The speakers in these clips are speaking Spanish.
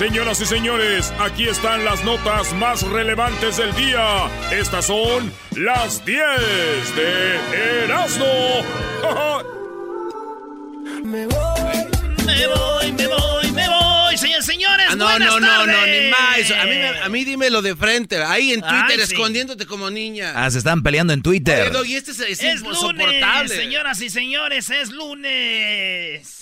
Señoras y señores, aquí están las notas más relevantes del día. Estas son las 10 de Erasmo. me voy, me voy, me voy, me voy, señores, señores. Ah, no, no, no, no, ni más. A mí, a mí dímelo de frente, ahí en Twitter, escondiéndote como niña. Ah, se están peleando en Twitter. y este es, es, es insoportable. señoras y señores, es lunes.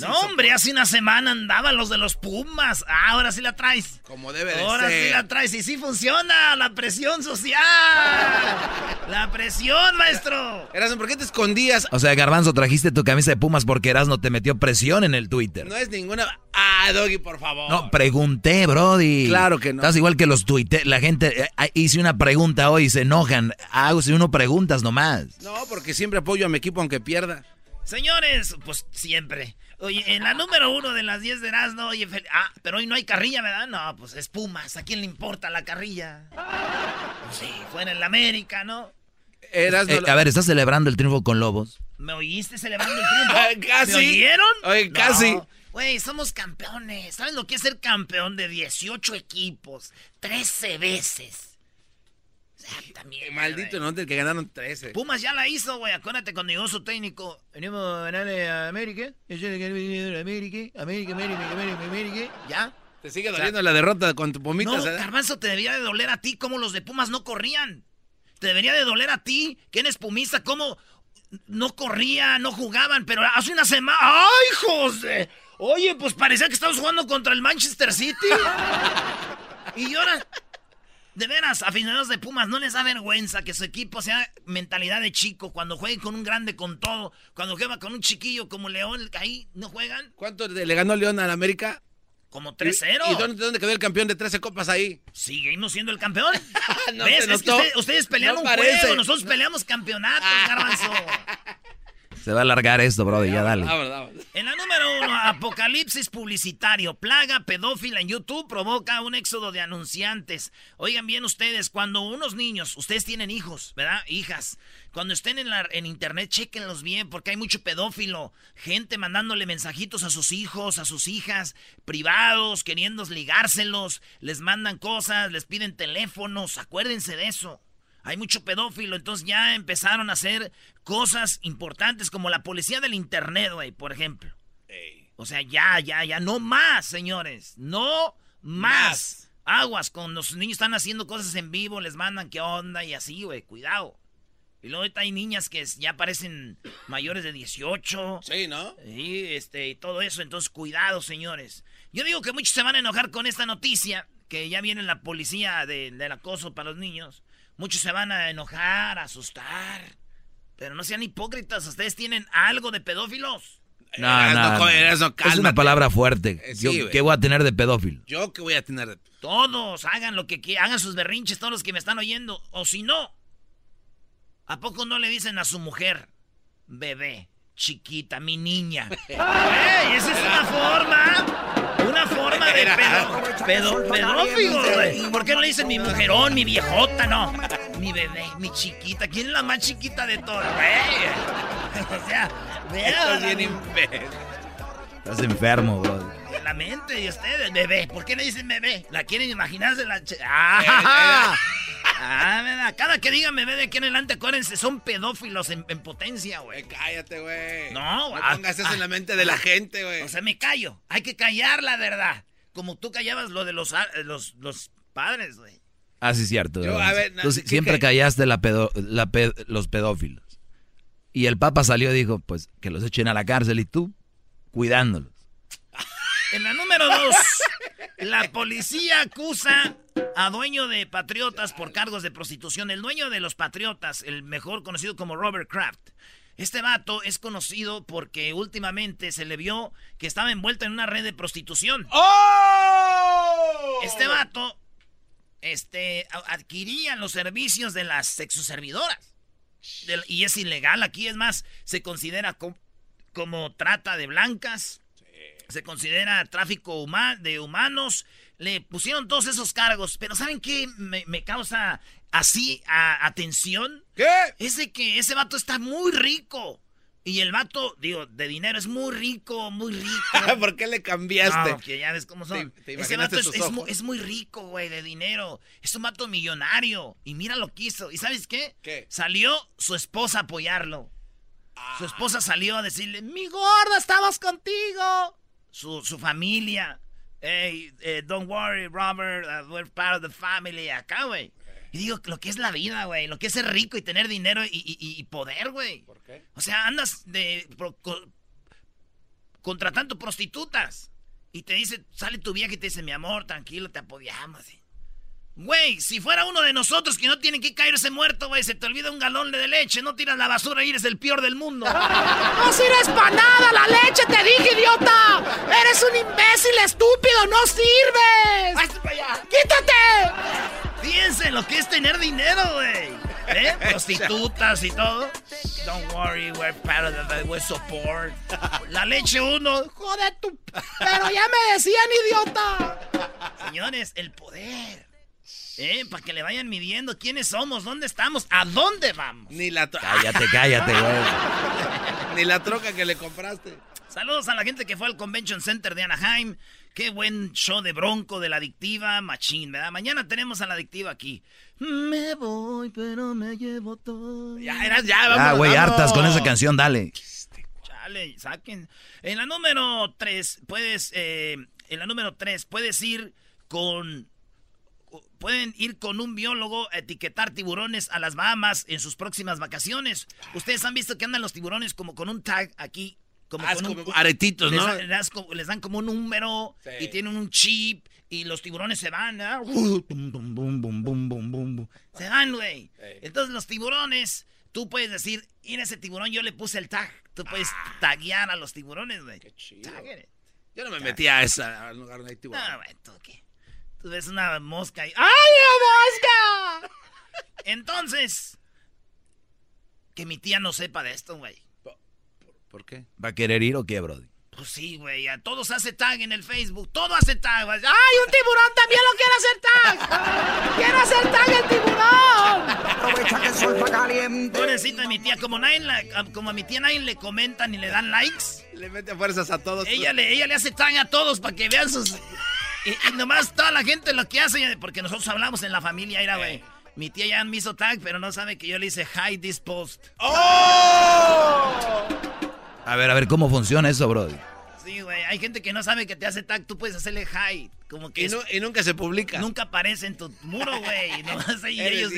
No, hombre, hace una semana andaban los de los Pumas. Ah, ahora sí la traes. Como debe de ser. Ahora sí la traes. Y sí funciona. La presión social. la presión, maestro. Erasmo, ¿por qué te escondías? O sea, Garbanzo, trajiste tu camisa de Pumas porque Erasmo te metió presión en el Twitter. No es ninguna. Ah, Doggy, por favor. No, pregunté, Brody. Claro que no. Estás igual que los Twitter. La gente. Eh, ah, hice una pregunta hoy y se enojan. Hago si uno preguntas nomás. No, porque siempre apoyo a mi equipo aunque pierda. Señores, pues siempre. Oye, en la número uno de las 10 de Erasmo, oye, ah, pero hoy no hay carrilla, ¿verdad? No, pues es Pumas, ¿a quién le importa la carrilla? sí, fue en el América, ¿no? Erasmo, eh, a ver, ¿estás celebrando el triunfo con Lobos? ¿Me oíste celebrando el triunfo? ¿Casi? ¿Me oyeron? Oye, casi. Güey, somos campeones. ¿Sabes lo que es ser campeón de 18 equipos? 13 veces. También. Maldito, ¿no? Del que ganaron 13. Pumas ya la hizo, güey. Acuérdate cuando llegó su técnico. Venimos a ganarle a América. América, América, América, América, América. ¿Ya? Te sigue doliendo la derrota con tu Pumitas, No, ¿eh? te debería de doler a ti como los de Pumas no corrían. Te debería de doler a ti, que eres pumista, como no corrían, no jugaban, pero hace una semana. ¡Ay, José! Oye, pues parecía que estabas jugando contra el Manchester City. y ahora de veras, aficionados de Pumas, no les da vergüenza que su equipo sea mentalidad de chico. Cuando jueguen con un grande con todo, cuando juega con un chiquillo como León, ahí no juegan. ¿Cuánto le ganó León al América? Como 3-0. ¿Y, dónde, quedó el campeón de 13 copas ahí? Seguimos siendo el campeón. ¿Ves? Es que ustedes, pelean un juego, nosotros peleamos campeonatos, garbanzo. Se va a alargar esto, bro, ya dale. En la número uno, apocalipsis publicitario. Plaga pedófila en YouTube provoca un éxodo de anunciantes. Oigan bien ustedes, cuando unos niños, ustedes tienen hijos, ¿verdad? Hijas. Cuando estén en, la, en internet, chequenlos bien, porque hay mucho pedófilo. Gente mandándole mensajitos a sus hijos, a sus hijas, privados, queriendo ligárselos. Les mandan cosas, les piden teléfonos. Acuérdense de eso. Hay mucho pedófilo, entonces ya empezaron a hacer cosas importantes como la policía del internet, güey, por ejemplo. O sea, ya, ya, ya, no más, señores. No más. Aguas, con los niños están haciendo cosas en vivo, les mandan qué onda y así, güey, cuidado. Y luego hay niñas que ya parecen mayores de 18. Sí, ¿no? Y, este, y todo eso, entonces cuidado, señores. Yo digo que muchos se van a enojar con esta noticia, que ya viene la policía del acoso para los niños. Muchos se van a enojar, a asustar. Pero no sean hipócritas, ustedes tienen algo de pedófilos. No, no, es una palabra fuerte. Eh, ¿Qué voy a tener de pedófilo? ¿Yo qué voy a tener de Todos, hagan lo que quieran, hagan sus berrinches, todos los que me están oyendo. O si no, ¿a poco no le dicen a su mujer, bebé, chiquita, mi niña? ¡Ey, esa es una forma! Una forma de pedo, pedo, pedófilo, ¿Por qué no le dicen mi mujerón, mi viejota? No. Mi bebé, mi chiquita. ¿Quién es la más chiquita de todas? O sea, Estás bien Estás enfermo, bro. La mente de ustedes, bebé. ¿Por qué no dicen bebé? ¿La quieren imaginarse? La ¡Ah! Ah, Cada que digan bebé de aquí en adelante, acuérdense, son pedófilos en, potencia, güey. Eh, cállate, güey. No, No pongas eso en la mente de la gente, güey. O sea, me callo. Hay que callar la verdad. Como tú callabas lo de los, ah, los, los padres, güey. Ah, sí, cierto. tú siempre callaste la la los pedófilos. Y el Papa salió y dijo, pues, que los echen a la cárcel y tú, cuidándolos. En la número dos, la policía acusa a dueño de Patriotas por cargos de prostitución. El dueño de los Patriotas, el mejor conocido como Robert Kraft. Este vato es conocido porque últimamente se le vio que estaba envuelto en una red de prostitución. ¡Oh! Este vato este, adquiría los servicios de las sexoservidoras. y es ilegal aquí, es más, se considera como, trata de blancas, se considera tráfico de humanos, le pusieron todos esos cargos, pero ¿saben qué me, causa así atención? ¿Qué? Es de que ese vato está muy rico. Y el vato, digo, de dinero es muy rico, muy rico. ¿Por qué le cambiaste? No, que ya ves cómo son. Ese vato es, muy, rico, güey, de dinero. Es un vato millonario. Y mira lo que hizo. ¿Y sabes qué? ¿Qué? Salió su esposa a apoyarlo. Su esposa salió a decirle, mi gorda, estamos contigo. Su, su familia. Hey, eh, don't worry, Robert, uh, we're part of the family. Acá, güey. Y digo, lo que es la vida, güey. Lo que es ser rico y tener dinero y, poder, güey. ¿Por qué? O sea, andas de contratando prostitutas. Y te dice, sale tu vieja y te dice, mi amor, tranquilo, te apoyamos. Güey, si fuera uno de nosotros que no tiene que caerse muerto, güey, se te olvida un galón de leche, no tiras la basura y eres el peor del mundo. ¡No sirves para nada la leche, te dije, idiota! ¡Eres un imbécil estúpido, no sirves! ¡Quítate! Fíjense lo que es tener dinero, güey. ¿Eh? Prostitutas y todo. Don't worry, we're part of the we're support. La leche uno. Joder, tu. Pero ya me decían, idiota. Señores, el poder. ¿Eh? Para que le vayan midiendo quiénes somos, dónde estamos, a dónde vamos. Ni la troca. Cállate, cállate, güey. Ni la troca que le compraste. Saludos a la gente que fue al Convention Center de Anaheim. Qué buen show de Bronco de la adictiva Machín, ¿verdad? Mañana tenemos a la adictiva aquí. Me voy, pero me llevo todo. Ya, eras, ya, vamos. Ah, güey, hartas con esa canción, dale. Chale, saquen. En la número 3, puedes, eh, en la número 3, puedes ir con pueden ir con un biólogo a etiquetar tiburones a las Bahamas en sus próximas vacaciones. Ustedes han visto que andan los tiburones como con un tag aquí como, ah, aretitos, ¿no? Les, dan como un número y tienen un chip y los tiburones se van, se van, güey. Entonces los tiburones, tú puedes decir, en ese tiburón yo le puse el tag. Tú puedes ah. taguear a los tiburones, güey. Qué chido. Yo no me metí a esa lugar donde hay tiburón. No, güey, ¿tú qué? Tú ves una mosca y... ¡Ay, la mosca! Entonces, que mi tía no sepa de esto, güey. ¿Por qué? ¿Va a querer ir o qué, Brody? Pues sí, güey, a todos hace tag en el Facebook, todo hace tag. ¡Ay, un tiburón también lo quiere hacer tag! ¡Quiero hacer tag el tiburón! Aprovecha que el sol está caliente. Pobrecita mi tía, como, como a mi tía nadie le comentan ni le dan likes. Le mete fuerzas a todos. Ella le, ella le hace tag a todos para que vean sus... Y, nomás toda la gente lo que hace, porque nosotros hablamos en la familia, era, güey. Mi tía ya me hizo tag, pero no sabe que yo le hice hide this post. ¡Oh! A ver, a ver, ¿cómo funciona eso, Brody? Sí, güey, hay gente que no sabe que te hace tag, tú puedes hacerle hide. Como que y, nunca se publica. Nunca aparece en tu muro, güey. No, ellos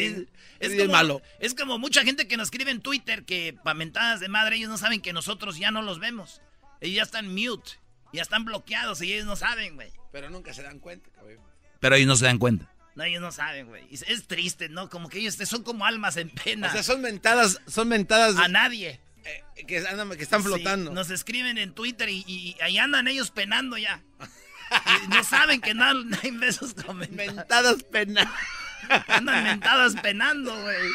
es, como, malo. es como mucha gente que nos escribe en Twitter que pamentadas de madre, ellos no saben que nosotros ya no los vemos. Ellos ya están mute, ya están bloqueados y ellos no saben, güey. Pero nunca se dan cuenta, cabrón. Pero ellos no se dan cuenta. No, ellos no saben, güey. Es triste, ¿no? Como que ellos son como almas en pena. O sea, son mentadas, son mentadas. A nadie. Eh, que, que, están flotando. nos escriben en Twitter y, ahí andan ellos penando ya. no saben que no, hay besos comentados. Mentadas penando. Andan mentadas penando, güey.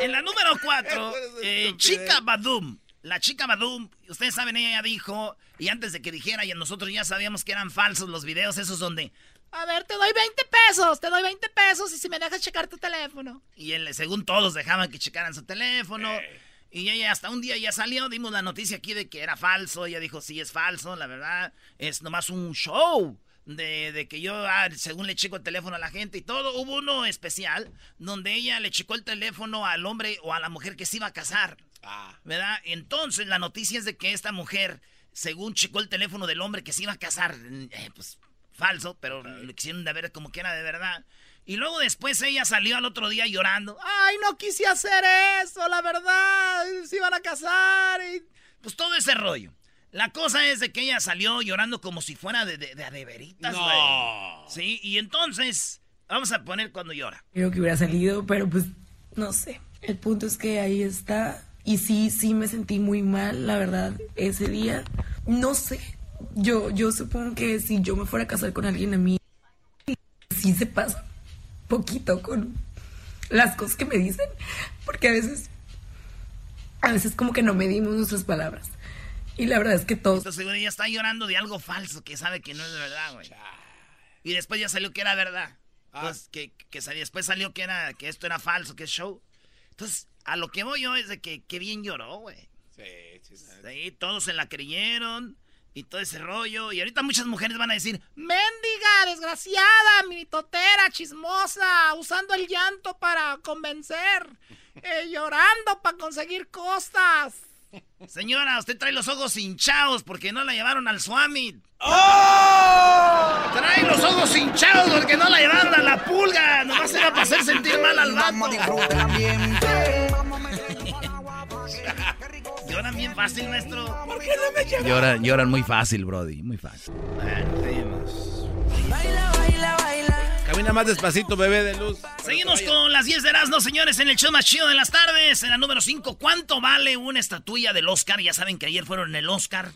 En la número 4, eh, Chica Badum. La chica Badum, ustedes saben, ella dijo, y antes de que dijera, y nosotros ya sabíamos que eran falsos los videos esos donde a ver, te doy 20 pesos, te doy 20 pesos y si me dejas checar tu teléfono. Y él, según todos dejaban que checaran su teléfono. Y ella hasta un día ya salió, dimos la noticia aquí de que era falso. Ella dijo, sí, es falso, la verdad. Es nomás un show de, de que yo, ah, según le checo el teléfono a la gente y todo. Hubo uno especial donde ella le checó el teléfono al hombre o a la mujer que se iba a casar. Ah. ¿Verdad? Entonces la noticia es de que esta mujer, según checó el teléfono del hombre que se iba a casar, eh, pues falso, pero lo quisieron de ver como que era de verdad. Y luego después ella salió al otro día llorando. Ay, no quise hacer eso, la verdad. Se iban a casar. Y... Pues todo ese rollo. La cosa es de que ella salió llorando como si fuera de, de, de, veritas, no. Sí, y entonces, vamos a poner cuando llora. Creo que hubiera salido, pero pues, no sé. El punto es que ahí está. Y sí, sí me sentí muy mal, la verdad, ese día. No sé, yo, yo supongo que si yo me fuera a casar con alguien a mí, sí se pasa poquito con, las cosas que me dicen, porque a veces, a veces como que no medimos nuestras palabras. Y la verdad es que todos... Entonces, ella está llorando de algo falso que sabe que no es verdad, güey. Y después ya salió que era verdad. Ah. Pues, que, que después salió que, era, que esto era falso, que es show. Entonces, a lo que voy yo es de que, que bien lloró, güey. Sí, sí, sí. todos se la creyeron y todo ese rollo. Y ahorita muchas mujeres van a decir, mendiga, desgraciada, mitotera, chismosa, usando el llanto para convencer, eh, llorando para conseguir cosas. Señora, usted trae los ojos hinchados porque no la llevaron al Swami. ¡Oh! Trae los ojos hinchados porque no la llevaron a la pulga. Nomás era para hacer sentir mal al vato. Lloran bien fácil, maestro. ¿Por qué no me lloran, lloran muy fácil, Brody. Muy fácil. Baila, baila, baila. Camina más despacito, bebé de luz. Seguimos con las 10 de Erasmo, señores, en el show más chido de las tardes. En la número 5, ¿cuánto vale una estatuilla del Oscar? Ya saben que ayer fueron en el Oscar.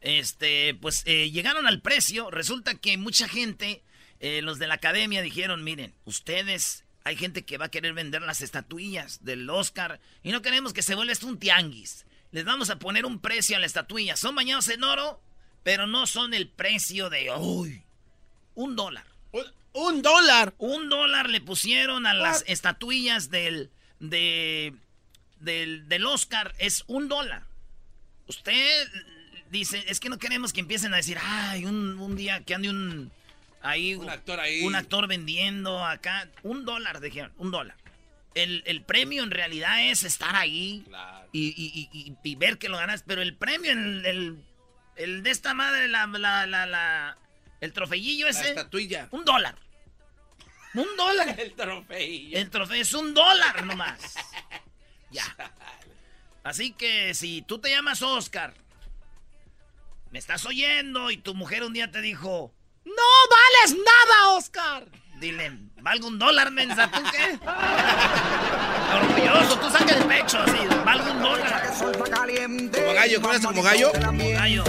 Este, pues eh, llegaron al precio. Resulta que mucha gente, eh, los de la academia, dijeron: Miren, ustedes hay gente que va a querer vender las estatuillas del Oscar y no queremos que se vuelva esto un tianguis. Les vamos a poner un precio a la estatuilla. Son bañados en oro, pero no son el precio de hoy. Un dólar. Un, dólar. Un dólar le pusieron a las estatuillas del, de, del, del Oscar. Es un dólar. Usted dice, es que no queremos que empiecen a decir, ay, un, un día que ande un Ahí, un actor ahí. Un actor vendiendo acá. Un dólar, dijeron, un dólar. El, premio en realidad es estar ahí y, ver que lo ganas. Pero el premio, el, el, de esta madre, la, la, la, el trofeillo ese. La estatuilla. Un dólar. Un dólar. el trofeillo. El trofeo es un dólar nomás. ya. Así que si tú te llamas Oscar, me estás oyendo y tu mujer un día te dijo, ¡No vales nada, Oscar! Dile, ¿valgo un dólar, mensa? ¿Tú qué? Orgulloso, tú saques el pecho así, ¿valgo un dólar? ¿Como gallo? ¿Conoces como gallo? Gallo.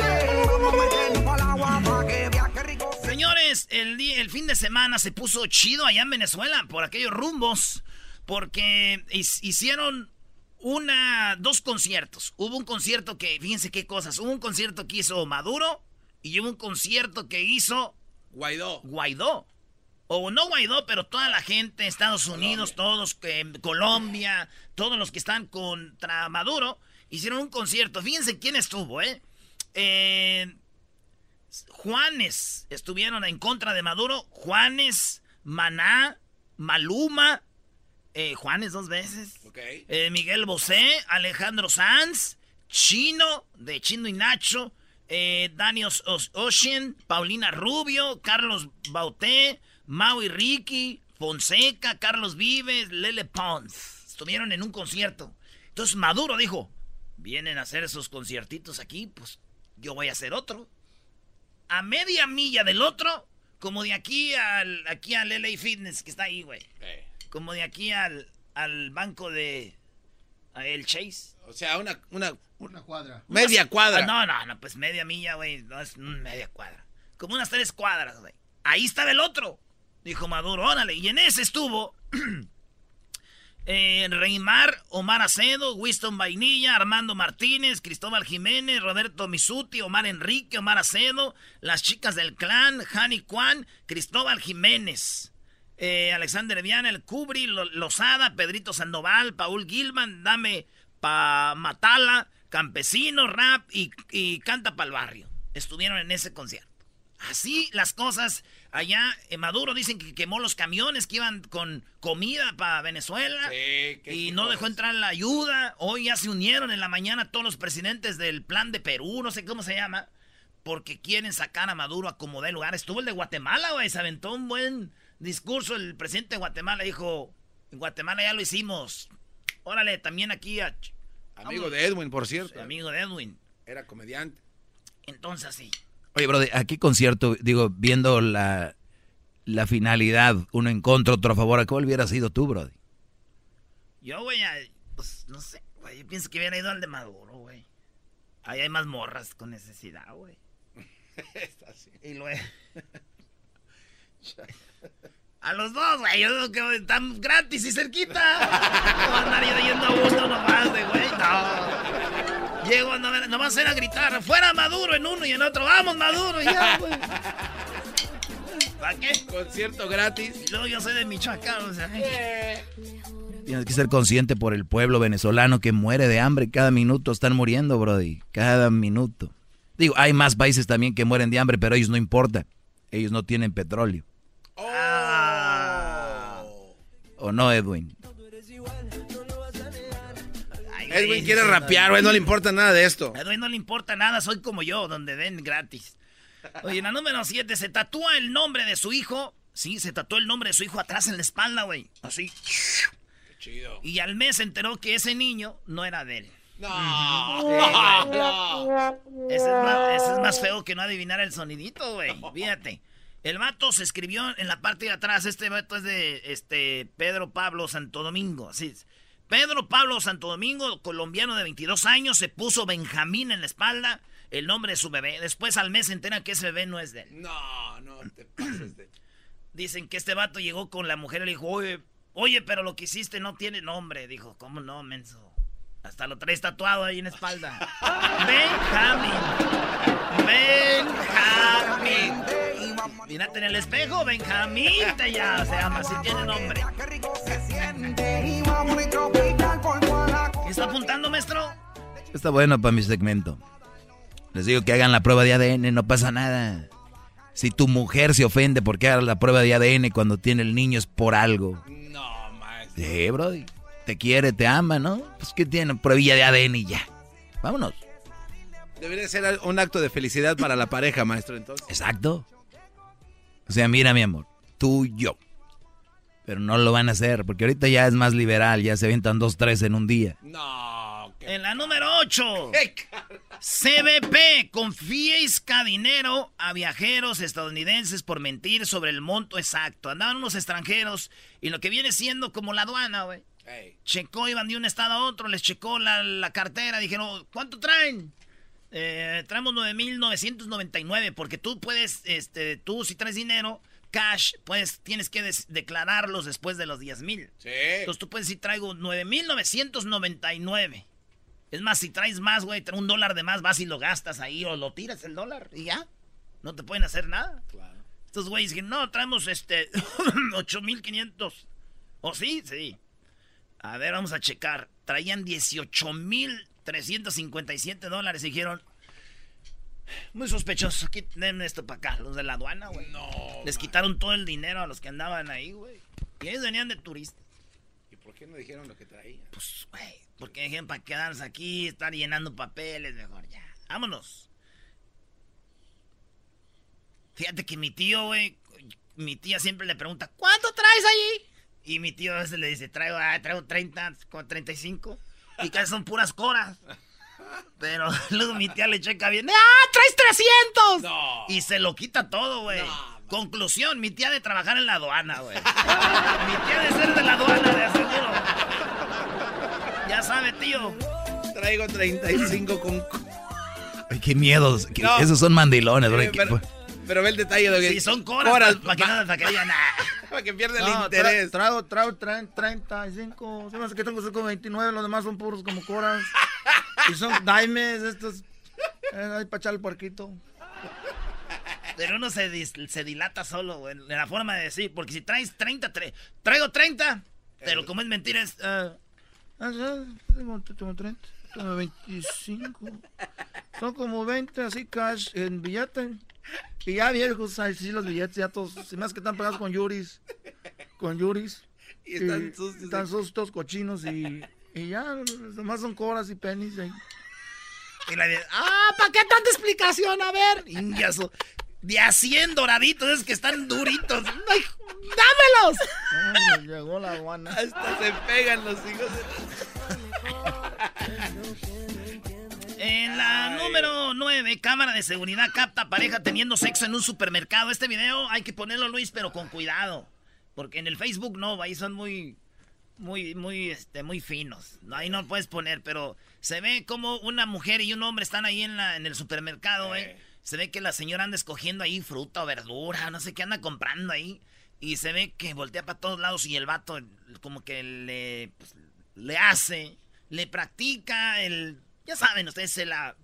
Señores, el, día, el fin de semana se puso chido allá en Venezuela por aquellos rumbos. Porque hicieron una, dos conciertos. Hubo un concierto que, fíjense qué cosas, hubo un concierto que hizo Maduro y hubo un concierto que hizo Guaidó. Guaidó. O no Guaidó, pero toda la gente, Estados Unidos, todos, eh, Colombia, todos los que están contra Maduro, hicieron un concierto. Fíjense quién estuvo, ¿eh? eh Juanes estuvieron en contra de Maduro. Juanes, Maná, Maluma, eh, Juanes dos veces. Eh, Miguel Bosé, Alejandro Sanz, Chino, de Chino y Nacho, eh, Daniel Ocean, Paulina Rubio, Carlos Bauté, Maui Ricky, Fonseca, Carlos Vives, Lele Pons. Estuvieron en un concierto. Entonces Maduro dijo, vienen a hacer esos conciertitos aquí, pues yo voy a hacer otro. A media milla del otro, como de aquí al, aquí al LA Fitness, que está ahí, güey. Como de aquí al, al banco de el Chase. O sea, una, una una cuadra. Media cuadra. No, no, no, pues media milla, güey. No es media cuadra. Como unas tres cuadras, güey. Ahí estaba el otro. Dijo Maduro, órale. Y en ese estuvo eh, Reymar, Omar Acedo, Winston Vainilla, Armando Martínez, Cristóbal Jiménez, Roberto Misuti, Omar Enrique, Omar Acedo, las chicas del clan, Hani Kwan, Cristóbal Jiménez. Eh, Alexander Viana, el Cubri, Lozada, Pedrito Sandoval, Paul Gilman, Dame Pa Matala, campesino, rap y, canta para el barrio. Estuvieron en ese concierto. Así las cosas allá en Maduro dicen que quemó los camiones que iban con comida para Venezuela y no dejó entrar la ayuda. Hoy ya se unieron en la mañana todos los presidentes del plan de Perú, no sé cómo se llama, porque quieren sacar a Maduro a como de lugar. Estuvo el de Guatemala, güey, se aventó un buen discurso. El presidente de Guatemala dijo, en Guatemala ya lo hicimos. Órale, también aquí a Amigo de Edwin, por cierto. amigo de Edwin. Era comediante. Entonces sí. Oye, bro, aquí concierto, digo, viendo la, la finalidad, uno en contra, otro a favor, ¿a cuál hubiera sido tú, Brody? Yo, güey, pues no sé, güey, yo pienso que hubiera ido al de Maduro, güey. Ahí hay más morras con necesidad, güey. Está así. Y luego... A los dos, güey. Yo digo que están gratis y cerquita. No andar yo yendo a gusto nomás de güey. No. Llego nomás era gritar, fuera Maduro en uno y en otro, vamos Maduro, ya, güey. ¿Para qué? Concierto gratis. Y luego yo soy de Michoacán, o sea. Tienes que ser consciente por el pueblo venezolano que muere de hambre. Cada minuto están muriendo, Brody. Cada minuto. Digo, hay más países también que mueren de hambre, pero ellos no importa. Ellos no tienen petróleo. Oh. ¿O no, Edwin? Edwin quiere rapear, güey, no le importa nada de esto. Edwin no le importa nada, soy como yo, donde den gratis. Oye, en la número 7 se tatúa el nombre de su hijo. Sí, se tatuó el nombre de su hijo atrás en la espalda, güey. Así. chido. Y al mes se enteró que ese niño no era de él. No. Ese, es más, feo que no adivinar el sonidito, güey. Fíjate. El vato se escribió en la parte de atrás. Este vato es de este Pedro Pablo Santo Domingo. Así Pedro Pablo Santo Domingo, colombiano de 22 años, se puso Benjamín en la espalda, el nombre de su bebé. Después al mes se entera que ese bebé no es de él. No, no te pases de... Dicen que este vato llegó con la mujer y le dijo, oye, oye, pero lo que hiciste no tiene nombre. Dijo, ¿cómo no, menso? Hasta lo traes tatuado ahí en la espalda. Benjamín. Benjamín. Mírate en el espejo, Benjamín te ya se llama, si tiene nombre. ¿Qué está apuntando, maestro? Está bueno para mi segmento. Les digo que hagan la prueba de ADN, no pasa nada. Si tu mujer se ofende porque hagas la prueba de ADN cuando tiene el niño es por algo. No, maestro. Sí, brody te quiere, te ama, ¿no? Pues que tiene pruebilla de ADN y ya. Vámonos. Debería ser un acto de felicidad para la pareja, maestro, entonces. Exacto. O sea, mira, mi amor, tú y yo. Pero no lo van a hacer, porque ahorita ya es más liberal, ya se avientan dos, tres en un día. No. En la número 8. CBP confisca dinero a viajeros estadounidenses por mentir sobre el monto exacto. Andaban unos extranjeros y lo que viene siendo como la aduana, güey. Checó, iban de un estado a otro, les checó la, cartera, dijeron, ¿cuánto traen? Eh, traemos 9.999 porque tú puedes, este, tú si traes dinero, cash, pues tienes que declararlos después de los 10.000. Sí. Entonces tú puedes decir, traigo 9.999. Es más, si traes más, güey, un dólar de más, vas y lo gastas ahí o lo tiras el dólar y ya. No te pueden hacer nada. Claro. Estos güeyes dicen, no, traemos este 8.500. ¿O sí? Sí. A ver, vamos a checar. Traían 18.357 dólares y dijeron... Muy sospechoso. Quiten esto para acá, los de la aduana, güey. No. Les quitaron todo el dinero a los que andaban ahí, güey. Y ellos venían de turistas. ¿Y por qué no dijeron lo que traían? Pues, güey, porque dijeron para quedarse aquí, estar llenando papeles, mejor ya. Vámonos. Fíjate que mi tío, güey, mi tía siempre le pregunta, ¿cuánto traes ahí? Y mi tío a veces le dice, traigo, ah, traigo 30, 35. Y casi son puras coras. Pero luego mi tía le checa bien. ¡Ah, traes 300! Y se lo quita todo, güey. Conclusión, mi tía de trabajar en la aduana, güey. mi tía de ser de la aduana, de aseguro. Ya sabe, tío. Traigo 35 con... Ay, qué miedos. Esos son mandilones, güey. Pero ve el detalle de que. Si son coras, para que no para que digan nada. para que pierda el interés. Trago, trago, trago 35. Se me hace que tengo como 29, los demás son puros como coras. y son daimes, estos. Eh, ahí para echar el puerquito. Pero uno se, se dilata solo, güey, en la forma de decir. Porque si traes 30, traigo 30. Pero como es mentira, es. Uh, tengo, tengo 30, tengo 25. Son como 20 así cash en billete. Y ya viejos, sí, los billetes ya todos, si más que están pagados con yuris, con yuris. Y están, sucios, están sucios, cochinos y, y ya, nomás son coras y pennies. Y la ah, ¿para qué tanta explicación? A ver. Ingazo. De a 100 doraditos, es que están duritos. ¡Ay, ¡Dámelos! llegó la guana. Hasta se pegan los hijos En la número 9, cámara de seguridad capta pareja teniendo sexo en un supermercado. Este video hay que ponerlo, Luis, pero con cuidado. Porque en el Facebook no, ahí son muy, muy, muy, este, muy finos. Ahí no puedes poner, pero se ve como una mujer y un hombre están ahí en, la, en el supermercado, ¿eh? Se ve que la señora anda escogiendo ahí fruta o verdura, no sé qué anda comprando ahí. Y se ve que voltea para todos lados y el vato como que le, pues, le hace, le practica el... Ya saben, ustedes se la...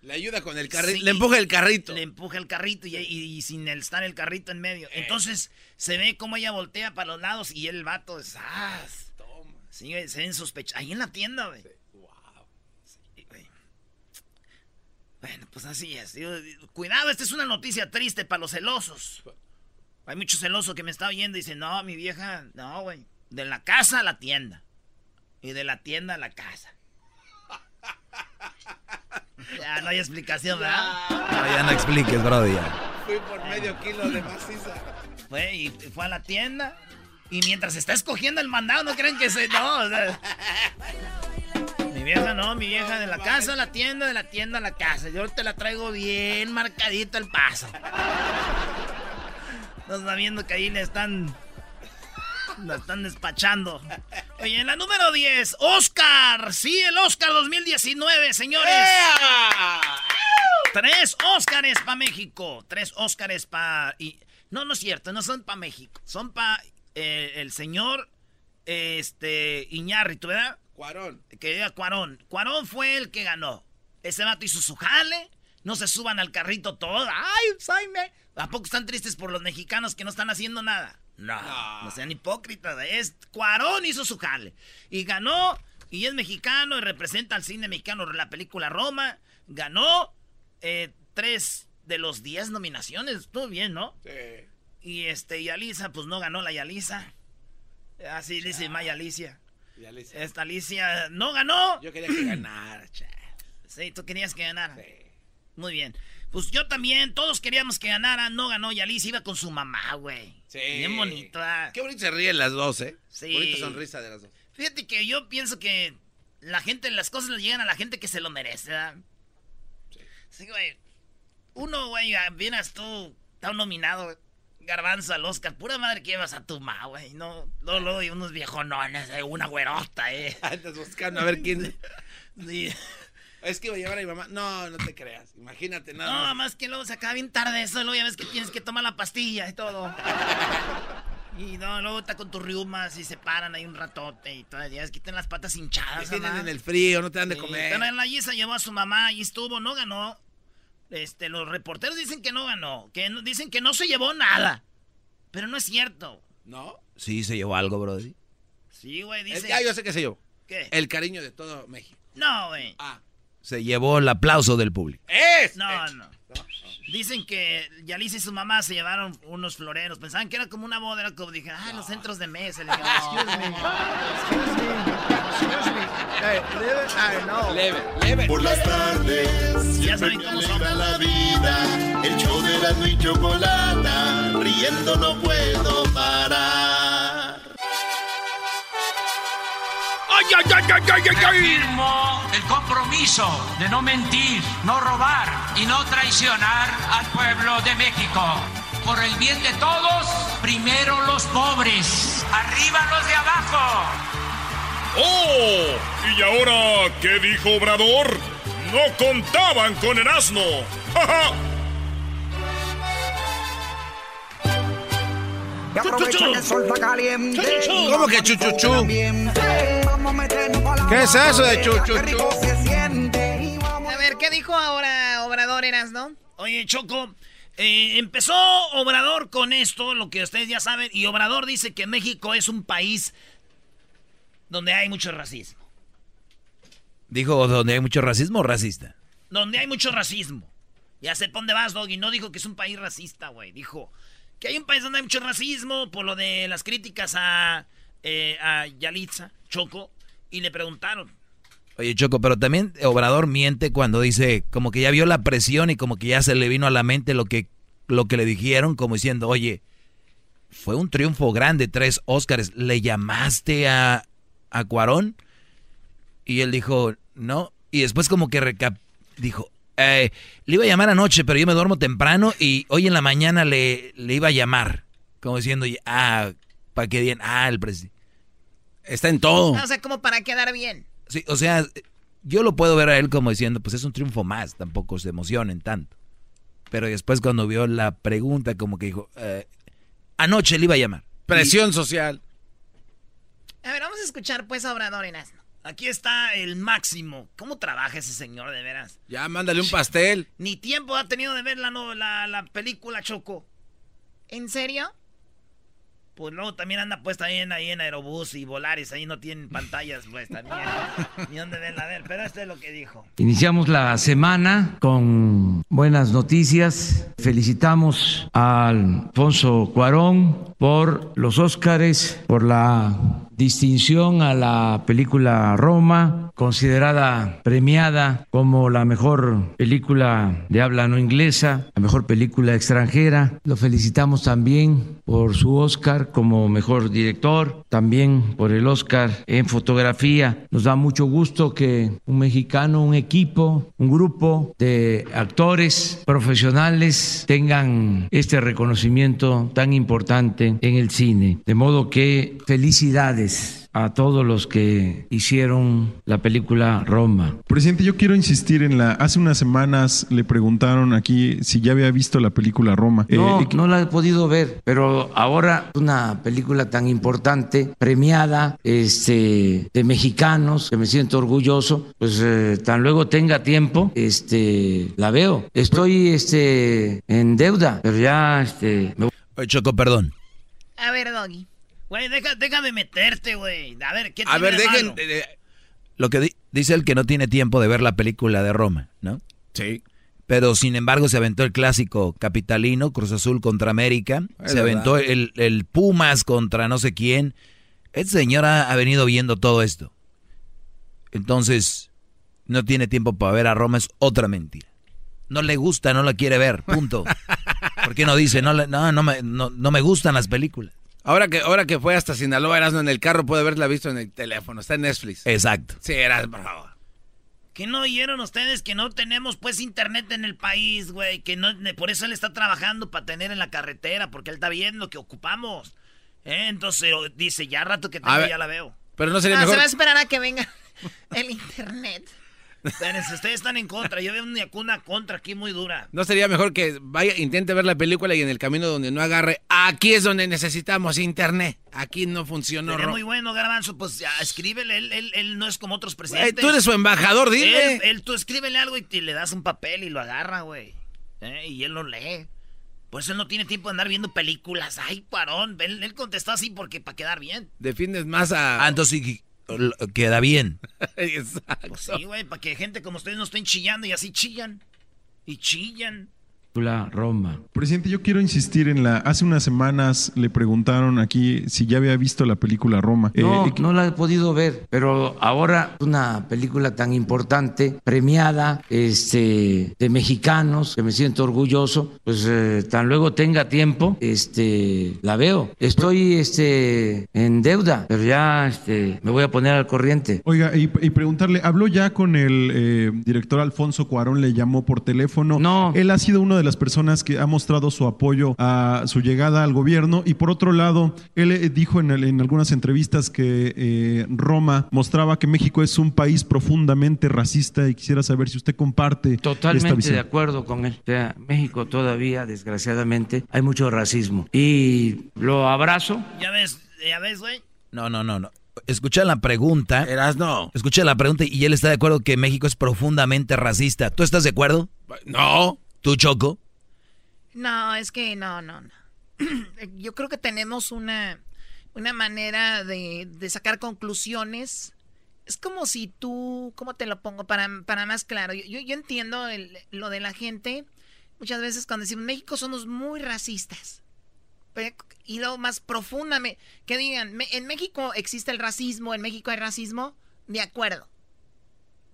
Le ayuda con el carrito, le empuja el carrito. Le empuja el carrito y, sin estar el carrito en medio. Eh. Entonces se ve como ella voltea para los lados y el vato es... ¡Ah! Toma. Sí, se ven sospechosos. Ahí en la tienda, güey. Bueno, pues así es. Cuidado, esta es una noticia triste para los celosos. Hay mucho celoso que me está oyendo y dice, no, mi vieja, no, güey. De la casa a la tienda. Y de la tienda a la casa. Ya no hay explicación, ¿verdad? No, ya no expliques, bro, ya. Fui por medio kilo de maciza. Fue y fue a la tienda. Y mientras está escogiendo el mandado, no creen que se. No, o sea, Mi vieja no, mi vieja de la casa a la tienda, de la tienda a la casa. Yo te la traigo bien marcadito el paso. No está viendo que ahí le están. La están despachando. Oye, en la número 10, Oscar. Sí, el Oscar 2019, señores. Tres Oscars para México. Tres Oscars para. No, no es cierto, no son para México. Son para eh, el señor este, Iñárritu, ¿verdad? Cuarón. Que era Cuarón. Cuarón fue el que ganó. Ese vato hizo su jale. No se suban al carrito todo. ¡Ay, Jaime! ¿A poco están tristes por los mexicanos que no están haciendo nada? No, no, sean hipócritas. Es Cuarón hizo su jale. Y ganó, y es mexicano, y representa al cine mexicano la película Roma. Ganó eh, tres de los diez nominaciones. Estuvo bien, ¿no? Sí. Y este, y Alisa, pues no ganó la Yalisa. Así dice Maya Alicia. Esta Alicia no ganó. Yo quería que ganara, Sí, tú querías que ganara. Sí. Muy bien. Pues yo también, todos queríamos que ganara, no ganó y Alicia iba con su mamá, güey. Sí. Bien bonita. Qué bonito se ríen las dos, ¿eh? Sí. Bonita sonrisa de las dos. Fíjate que yo pienso que la gente, las cosas le llegan a la gente que se lo merece, ¿verdad? Sí. Sí, güey. Uno, güey, vienes tú, está nominado, garbanzo al Oscar. Pura madre que llevas a tu ma, güey. No, no, no, y unos viejonones, eh, una güerota, eh. Andas buscando a ver quién. sí. Es que iba a llevar a mi mamá. No, no te creas. Imagínate nada. No, más. que luego se acaba bien tarde eso. Luego ya ves que tienes que tomar la pastilla y todo. Y no, luego está con tus riumas y se paran ahí un ratote y todavía es que tienen las patas hinchadas. Tienen en el frío, no te dan de comer. Pero en la Yesa llevó a su mamá y estuvo, no ganó. Este, los reporteros dicen que no ganó, que dicen que no se llevó nada. Pero no es cierto. ¿No? Sí, se llevó algo, bro. Sí, güey, dice. Ya, yo sé que se llevó. ¿Qué? El cariño de todo México. No, güey. Ah. Se llevó el aplauso del público. ¡Es! No, no. Dicen que Yalice y su mamá se llevaron unos floreros. Pensaban que era como una boda. Era como dije, ah, los centros de mesa. Le dije, excuse me. Excuse me. Excuse me. leve, ay, no. Leve, leve. Por las tardes. Ya saben cómo son. la vida. El show de la y chocolata. Riendo no puedo parar. ¡Ay, ay, ay, ay, ay, ay! El compromiso de no mentir, no robar y no traicionar al pueblo de México. Por el bien de todos, primero los pobres, arriba los de abajo. ¡Oh! ¿Y ahora qué dijo Obrador? No contaban con el asno. ¡Ja, ¿Cómo que chuchuchu? ¿Qué es eso de chuchuchu? A ver, ¿qué dijo ahora Obrador Eras, no? Oye, Choco, eh, empezó Obrador con esto, lo que ustedes ya saben, y Obrador dice que México es un país donde hay mucho racismo. ¿Dijo donde hay mucho racismo o racista? Donde hay mucho racismo. Ya sé por dónde vas, Doggy. No dijo que es un país racista, güey. Dijo que hay un país donde hay mucho racismo por lo de las críticas a, eh, a Yalitza, Choco, y le preguntaron. Oye, Choco, pero también Obrador miente cuando dice como que ya vio la presión y como que ya se le vino a la mente lo que, lo que le dijeron, como diciendo, oye, fue un triunfo grande, tres Óscares, ¿le llamaste a, a Cuarón? Y él dijo, no, y después como que recap dijo, eh, le iba a llamar anoche, pero yo me duermo temprano y hoy en la mañana le, le iba a llamar. Como diciendo, ah, para que bien, ah, el presidente. Está en todo. O sea, como para quedar bien. Sí, o sea, yo lo puedo ver a él como diciendo, pues es un triunfo más, tampoco se emocionen tanto. Pero después cuando vio la pregunta, como que dijo, eh, Anoche le iba a llamar. Presión social. A ver, vamos a escuchar pues a Obrador en asno. Aquí está el máximo. ¿Cómo trabaja ese señor de veras? Ya, mándale un pastel. Ni tiempo ha tenido de ver la, la, la película Choco. ¿En serio? Pues luego también anda puesta ahí en, ahí en Aerobús y Volaris, ahí no tienen pantallas pues también. Ni dónde ven a ver, pero esto es lo que dijo. Iniciamos la semana con buenas noticias. Felicitamos a Alfonso Cuarón por los Óscares, por la distinción a la película Roma, considerada premiada como la mejor película de habla no inglesa, la mejor película extranjera. Lo felicitamos también por su Oscar como mejor director, también por el Oscar en fotografía. Nos da mucho gusto que un mexicano, un equipo, un grupo de actores profesionales tengan este reconocimiento tan importante en el cine. De modo que felicidades a todos los que hicieron la película Roma. Presidente, yo quiero insistir en la... Hace unas semanas le preguntaron aquí si ya había visto la película Roma. No, eh, no la he podido ver, pero ahora una película tan importante, premiada, este, de mexicanos, que me siento orgulloso, pues eh, tan luego tenga tiempo, este, la veo. Estoy, este, en deuda, pero ya, este... Me... Choco, perdón. A ver, Doggy. Güey, deja, de meterte, güey. A ver, ¿qué A ver, dejen. Lo que dice el que no tiene tiempo de ver la película de Roma, ¿no? Sí. Pero sin embargo se aventó el clásico capitalino, Cruz Azul contra América. se aventó el, el, Pumas contra no sé quién. Este señor ha, venido viendo todo esto. Entonces, no tiene tiempo para ver a Roma, es otra mentira. No le gusta, no la quiere ver, punto. ¿Por qué no dice, no, no, no, me, no, no me gustan las películas? Ahora que, ahora que fue hasta Sinaloa, Erasmo en el carro, puede haberla visto en el teléfono. Está en Netflix. Exacto. Sí, eras bravo. ¿Que no oyeron ustedes que no tenemos pues internet en el país, güey? Que no, por eso él está trabajando para tener en la carretera, porque él está viendo que ocupamos. ¿Eh? Entonces dice, ya rato que tengo, ya la veo. Pero no sería ah, mejor... Se va a esperar a que venga el internet. Ustedes están en contra. Yo veo una contra aquí muy dura. ¿No sería mejor que vaya, intente ver la película y en el camino donde no agarre, aquí es donde necesitamos internet? Aquí no funcionó. Es muy bueno, Garbanzo. Pues ya, escríbele. Él, él, no es como otros presidentes. tú eres su embajador, dile. Él, tú escríbele algo y le das un papel y lo agarra, güey. ¿Eh? Y él lo lee. Por eso él no tiene tiempo de andar viendo películas. Ay, parón. Él, contestó así porque para quedar bien. Defiendes más a. Ah, entonces queda bien. Exacto. Pues sí, güey, para que gente como ustedes no estén chillando y así chillan. Y chillan. Roma. Presidente, yo quiero insistir en la. Hace unas semanas le preguntaron aquí si ya había visto la película Roma. No, eh, no la he podido ver, pero ahora una película tan importante, premiada, este, de mexicanos, que me siento orgulloso, pues eh, tan luego tenga tiempo, este, la veo. Estoy, este, en deuda, pero ya, este, me voy a poner al corriente. Oiga, y, preguntarle, habló ya con el eh, director Alfonso Cuarón, le llamó por teléfono. No. Él ha sido uno de las personas que ha mostrado su apoyo a su llegada al gobierno y por otro lado, él eh, dijo en, en algunas entrevistas que eh, Roma mostraba que México es un país profundamente racista y quisiera saber si usted comparte Totalmente esta visión. de acuerdo con él. O sea, México todavía, desgraciadamente, hay mucho racismo y lo abrazo. Ya ves, ya ves, güey. No, no, no, no. Escucha la pregunta. Eras no. Escucha la pregunta y él está de acuerdo que México es profundamente racista. ¿Tú estás de acuerdo? No. ¿Tú, Choco? No, es que no, no, no. Yo creo que tenemos una, una manera de, de, sacar conclusiones. Es como si tú, ¿cómo te lo pongo para, para más claro? Yo, entiendo lo de la gente. Muchas veces cuando decimos México somos muy racistas. y lo más profundamente, que digan, en México existe el racismo, en México hay racismo, de acuerdo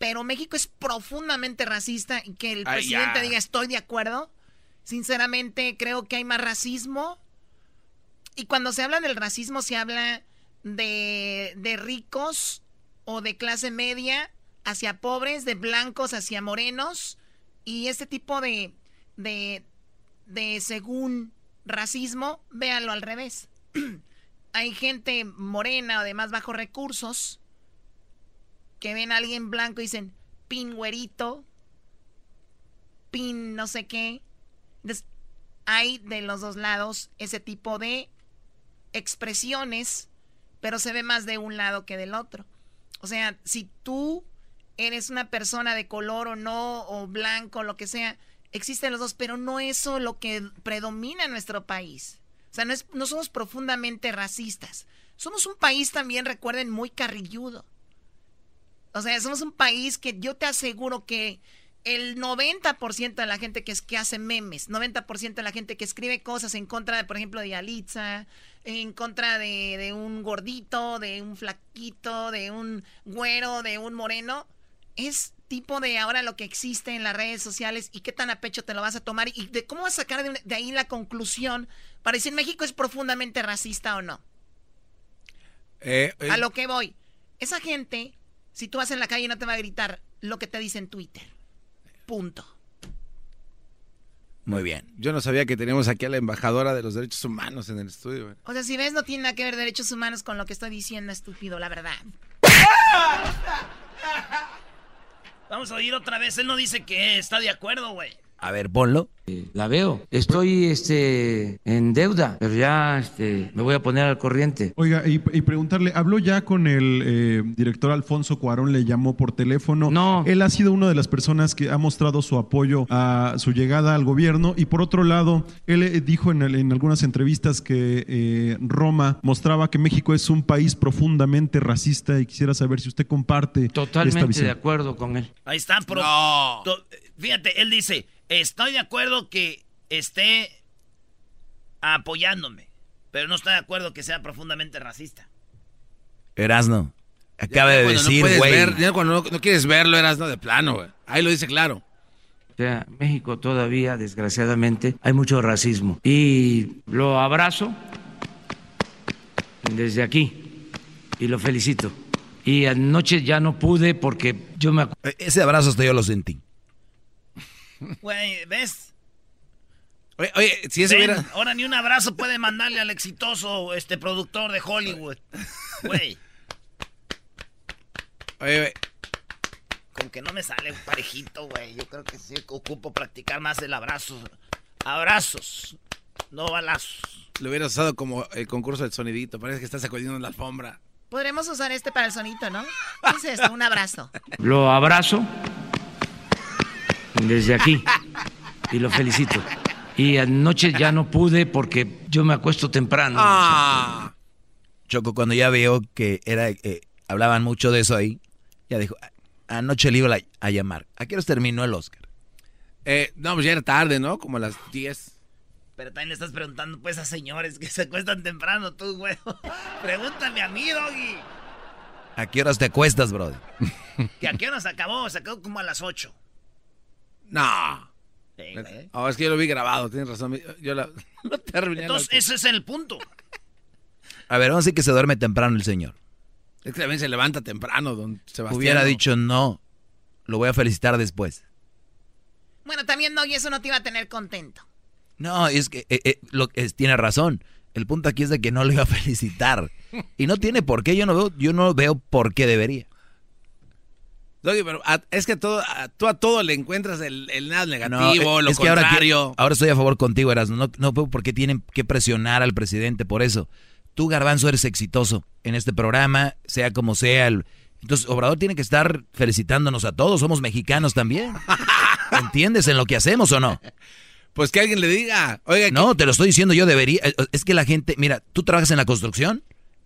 pero México es profundamente racista y que el presidente diga estoy de acuerdo, sinceramente creo que hay más racismo. Y cuando se habla del racismo se habla de, de ricos o de clase media hacia pobres, de blancos hacia morenos y este tipo de, de, de según racismo, véanlo al revés. hay gente morena o de más bajos recursos que ven a alguien blanco y dicen, pin güerito, pin no sé qué. Entonces, hay de los dos lados ese tipo de expresiones, pero se ve más de un lado que del otro. O sea, si tú eres una persona de color o no, o blanco, lo que sea, existen los dos, pero no eso lo que predomina en nuestro país. O sea, no, no somos profundamente racistas. Somos un país también, recuerden, muy carrilludo. O sea, somos un país que yo te aseguro que el 90% de la gente que, es, que hace memes, 90% de la gente que escribe cosas en contra de, por ejemplo, de Yalitza, en contra de, de, un gordito, de un flaquito, de un güero, de un moreno, es tipo de ahora lo que existe en las redes sociales y qué tan a pecho te lo vas a tomar y de cómo vas a sacar de, de ahí la conclusión para decir México es profundamente racista o no. Eh, eh. A lo que voy. Esa gente, si tú vas en la calle no te va a gritar lo que te dice en Twitter. Punto. Muy bien. Yo no sabía que teníamos aquí a la embajadora de los derechos humanos en el estudio. O sea, si ves, no tiene nada que ver derechos humanos con lo que estoy diciendo, estúpido, la verdad. Vamos a oír otra vez. Él no dice que está de acuerdo, güey. A ver, ponlo. La veo. Estoy este, en deuda, pero ya este, me voy a poner al corriente. Oiga, y, y preguntarle, ¿habló ya con el eh, director Alfonso Cuarón? ¿Le llamó por teléfono? No. Él ha sido una de las personas que ha mostrado su apoyo a su llegada al gobierno. Y por otro lado, él eh, dijo en, el- en algunas entrevistas que eh, Roma mostraba que México es un país profundamente racista y quisiera saber si usted comparte esta Totalmente visión. de acuerdo con él. Ahí está. Pro- to- Fíjate, él dice, estoy de acuerdo que esté apoyándome, pero no estoy de acuerdo que sea profundamente racista. Erasno. Acaba Ya de decir, no güey. ver, ya cuando no, no quieres verlo, eras no de plano, güey. Ahí lo dice claro. O sea, México todavía, desgraciadamente, hay mucho racismo. Y lo abrazo desde aquí y lo felicito. Y anoche ya no pude porque yo me Ese abrazo hasta yo lo sentí. Güey, ¿ves? Oye, oye, si eso Ven, hubiera. Ahora ni un abrazo puede mandarle al exitoso este productor de Hollywood. Güey, Oye, oye, con que no me sale un parejito, güey. Yo creo que sí ocupo practicar más el abrazo. Abrazos, no balazos. lo hubieras usado como el concurso del sonidito. Parece que estás sacudiendo la alfombra. Podremos usar este para el sonito, ¿no? ¿Qué es esto? Un abrazo. lo abrazo desde aquí y lo felicito. Y anoche ya no pude porque yo me acuesto temprano. Ah. Choco, cuando ya veo que era, eh, hablaban mucho de eso ahí, ya dijo, "A- anoche le iba a, a llamar. ¿A qué hora terminó el Oscar? Eh, no, pues ya era tarde, ¿no? Como a las 10. Pero también le estás preguntando pues a señores que se acuestan temprano, tú, güey. Pregúntame a mí, Doggy. ¿A qué horas te acuestas, brother? ¿Que a qué hora se acabó? Se acabó como a las 8. No. Sí, güey. Oh, es que yo lo vi grabado, tienes razón. Yo la, terminé. Entonces, ese es el punto. A ver, vamos a decir que se duerme temprano el señor. Es que también se levanta temprano, don Sebastián. Hubiera dicho no, lo voy a felicitar después. Bueno, también Doggy, eso no te iba a tener contento. No, es que eh, eh, lo, es- tiene razón. El punto aquí es de que no lo iba a felicitar. Y no tiene por qué, yo no veo, yo no veo por qué debería. Doggy, pero a- es que todo, a- tú a todo le encuentras el, el nada No, negativo, eh, lo es que ahora, contrario. ahora estoy a favor contigo, Erasmo. No, no veo por qué tienen que presionar al presidente por eso. Tú, Garbanzo, eres exitoso en este programa, sea como sea. el- Entonces, Obrador tiene que estar felicitándonos a todos. Somos mexicanos también. ¿Entiendes en lo que hacemos o no? Pues que alguien le diga, oiga, No, te lo estoy diciendo yo, debería. eh, Es que la gente, mira, tú trabajas en la construcción,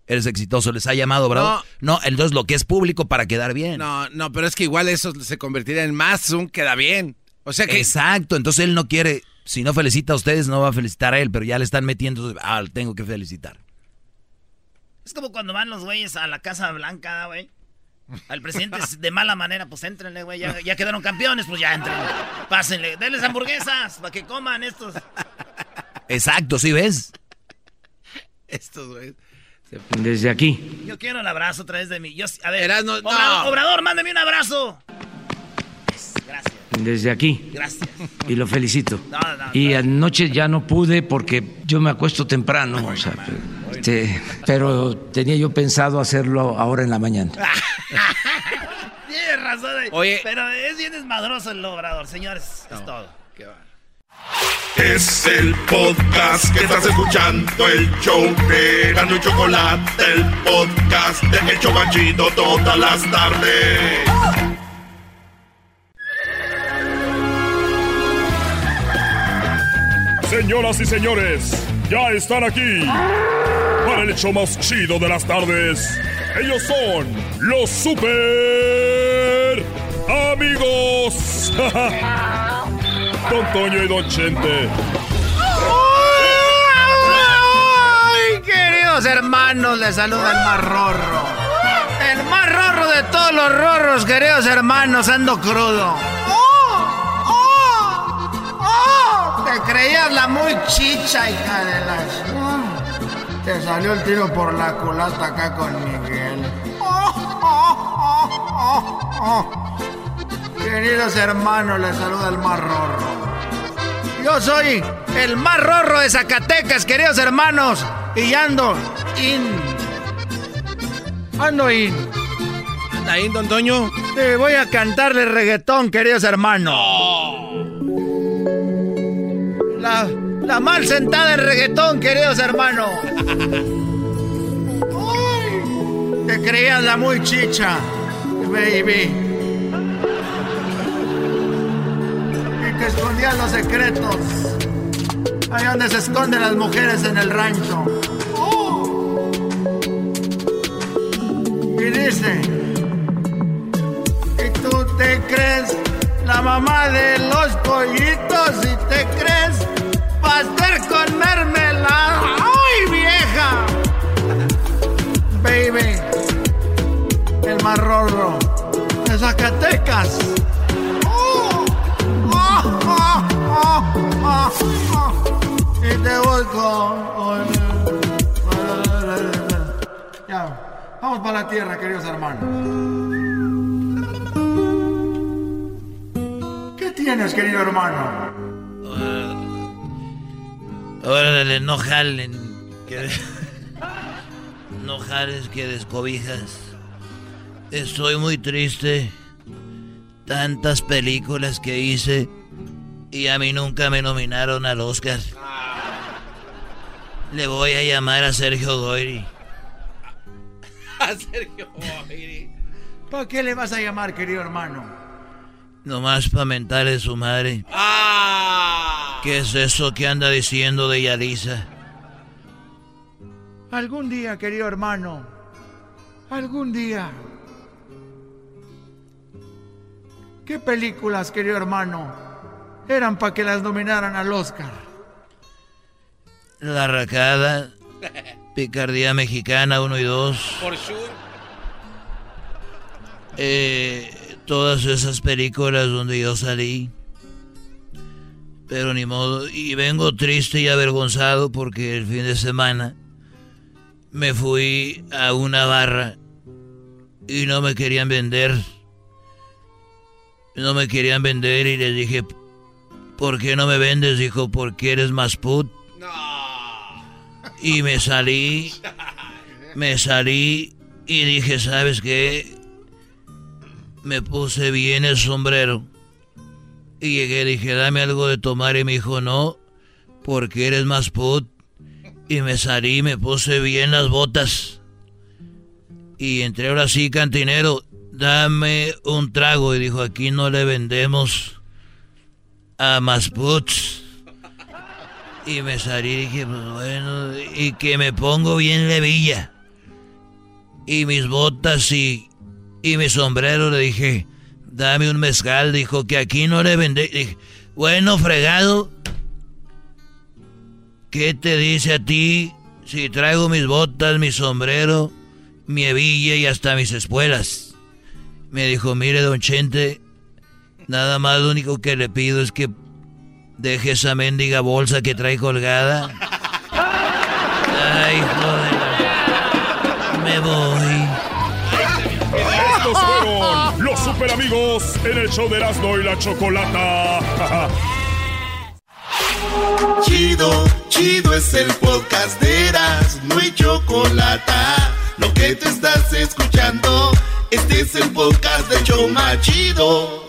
eres exitoso, les ha llamado, Obrador. No, entonces lo que es público para quedar bien. No, no, pero es que igual eso se convertiría en más un queda bien. O sea que Exacto, entonces él no quiere, si no felicita a ustedes, no va a felicitar a él, pero ya le están metiendo, ah, tengo que felicitar. Es como cuando van los güeyes a la Casa Blanca, güey. Al presidente es de mala manera, pues éntrenle, güey. Ya, ya quedaron campeones, pues ya entren. Pásenle. Denles hamburguesas para que coman estos. Exacto, ¿sí ves? estos güeyes. Desde aquí. Yo quiero el abrazo a través de mí. Yo, a ver, Obrador, no. Obrador, mándame un abrazo. Gracias, Desde aquí. gracias. Y lo felicito. No, no, Y anoche ya no pude porque yo me acuesto temprano. o sea, este, pero tenía yo pensado hacerlo ahora en la mañana. Tienes razón. güey. Oye. Pero es bien desmadroso el Obrador, señores. Es todo. Qué va. Es el podcast que estás escuchando, el show de Gano Chocolate, el podcast de El Chobachito todas las tardes. Señoras y señores, ya están aquí para el hecho más chido de las tardes. Ellos son los super amigos. Don Toño y Don Chente. ¡Ay, queridos hermanos! Les saluda el más rorro. El más rorro de todos los rorros, queridos hermanos, ando crudo. Te creías la muy chicha, hija de las... Te salió el tiro por la culata acá con Miguel. Queridos hermanos, les saluda el más rorro. Yo soy el más rorro de Zacatecas, queridos hermanos. Y ando in. Ando in. ¿Anda in, don Toño? Te voy a cantarle reggaetón, queridos hermanos. La, la mal sentada en reggaetón, queridos hermanos. Ay, te creías la muy chicha, baby. Y te escondías los secretos. Ahí donde se esconden las mujeres en el rancho. Y dice, ¿y tú te crees la mamá de los pollitos? ¿Y te crees pastel con mermelada? ¡Ay, vieja! Baby, el más rorro de Zacatecas. Y te voy con... Ya, vamos para la tierra, queridos hermanos. ¿Qué tienes, querido hermano? Órale, no jalen. No jales que descobijas. Estoy muy triste. Tantas películas que hice y a mí nunca me nominaron al Oscar. Le voy a llamar a Sergio Goyri. A Sergio Goyri. ¿Para qué le vas a llamar, querido hermano? Nomás para mentarle su madre. ¡Ah! ¿Qué es eso que anda diciendo de Yalisa? Algún día, querido hermano. Algún día. ¿Qué películas, querido hermano, eran para que las nominaran al Oscar? La Racada, Picardía Mexicana 1 y 2. Por sure. Eh, todas esas películas donde yo salí. Pero ni modo. Y vengo triste y avergonzado porque el fin de semana me fui a una barra y no me querían vender. No me querían vender y les dije, ¿por qué no me vendes? Dijo, porque eres más put. Y me salí, me salí y dije, ¿sabes qué? Me puse bien el sombrero. Y llegué, dije, dame algo de tomar y me dijo, no, porque eres más put. Y me salí, me puse bien las botas. Y entré ahora sí, cantinero, dame un trago. Y dijo, aquí no le vendemos a más puts. Y me salí y dije, pues bueno, y que me pongo bien levilla. Y mis botas y, y mi sombrero, le dije, dame un mezcal. Dijo que aquí no le vendé. Dije, bueno, fregado. ¿Qué te dice a ti si traigo mis botas, mi sombrero, mi hebilla y hasta mis espuelas? Me dijo, mire, don Chente, nada más lo único que le pido es que deje esa mendiga bolsa que trae colgada. Ay, joder. Me voy. Estos fueron los super amigos en el show de Erasmo y la Chocolata. Chido, chido es el podcast de Erasmo y Chocolata. Lo que te estás escuchando, este es el podcast de Choma Chido.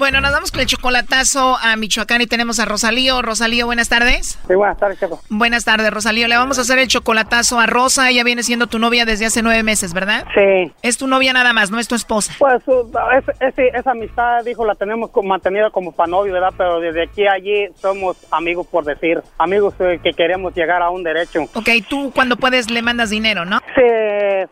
Bueno, nos vamos con el chocolatazo a Michoacán y tenemos a Rosalío. Rosalío, buenas tardes. Sí, buenas tardes. Buenas tardes, Rosalío. Le vamos a hacer el chocolatazo a Rosa. Ella viene siendo tu novia desde hace nueve meses, ¿verdad? Sí. Es tu novia nada más, no es tu esposa. Pues es- es- esa amistad, dijo, la tenemos mantenida como para novio, ¿verdad? Pero desde aquí a allí somos amigos, por decir. Amigos eh, que queremos llegar a un derecho. Ok, tú cuando puedes le mandas dinero, ¿no?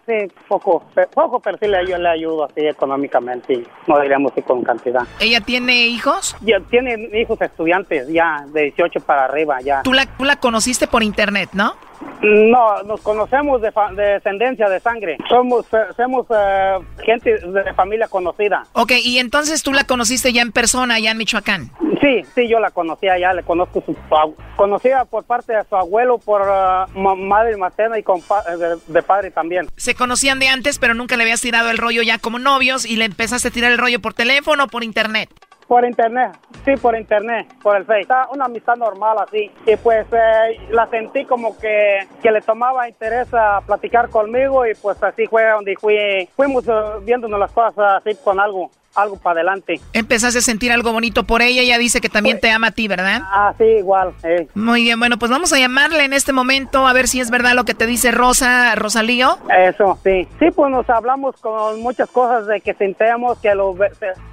Sí, sí, poco, poco, pero sí le, yo le ayudo así económicamente. y No diríamos que con cantidad. ¿Ella tiene hijos? Ya tiene hijos estudiantes, ya, de 18 para arriba, ya. Tú la, tú la conociste por internet, ¿no? No, nos conocemos de, fa- de descendencia de sangre. Somos, eh, somos eh, gente de familia conocida. Ok, y entonces tú la conociste ya en persona, allá en Michoacán. Sí, sí, yo la conocía ya, le conozco su su- conocida por parte de su abuelo, por ma- madre materna y con pa- eh, de, de padre también. Se conocían de antes, pero nunca le habías tirado el rollo ya como novios y le empezaste a tirar el rollo por teléfono o por internet. Por internet, sí, por internet, por el Face. Está una amistad normal así. Y pues eh, la sentí como que, que le tomaba interés a platicar conmigo y pues así fue donde fui, fuimos eh, viéndonos las cosas así con algo, algo para adelante. Empezaste a sentir algo bonito por ella, ella dice que también te ama a ti, ¿verdad? Ah, sí, igual. eh. Muy bien, bueno, pues vamos a llamarle en este momento a ver si es verdad lo que te dice Rosa, Rosalío. Eso, sí. Sí, pues nos hablamos con muchas cosas de que sintemos, que lo,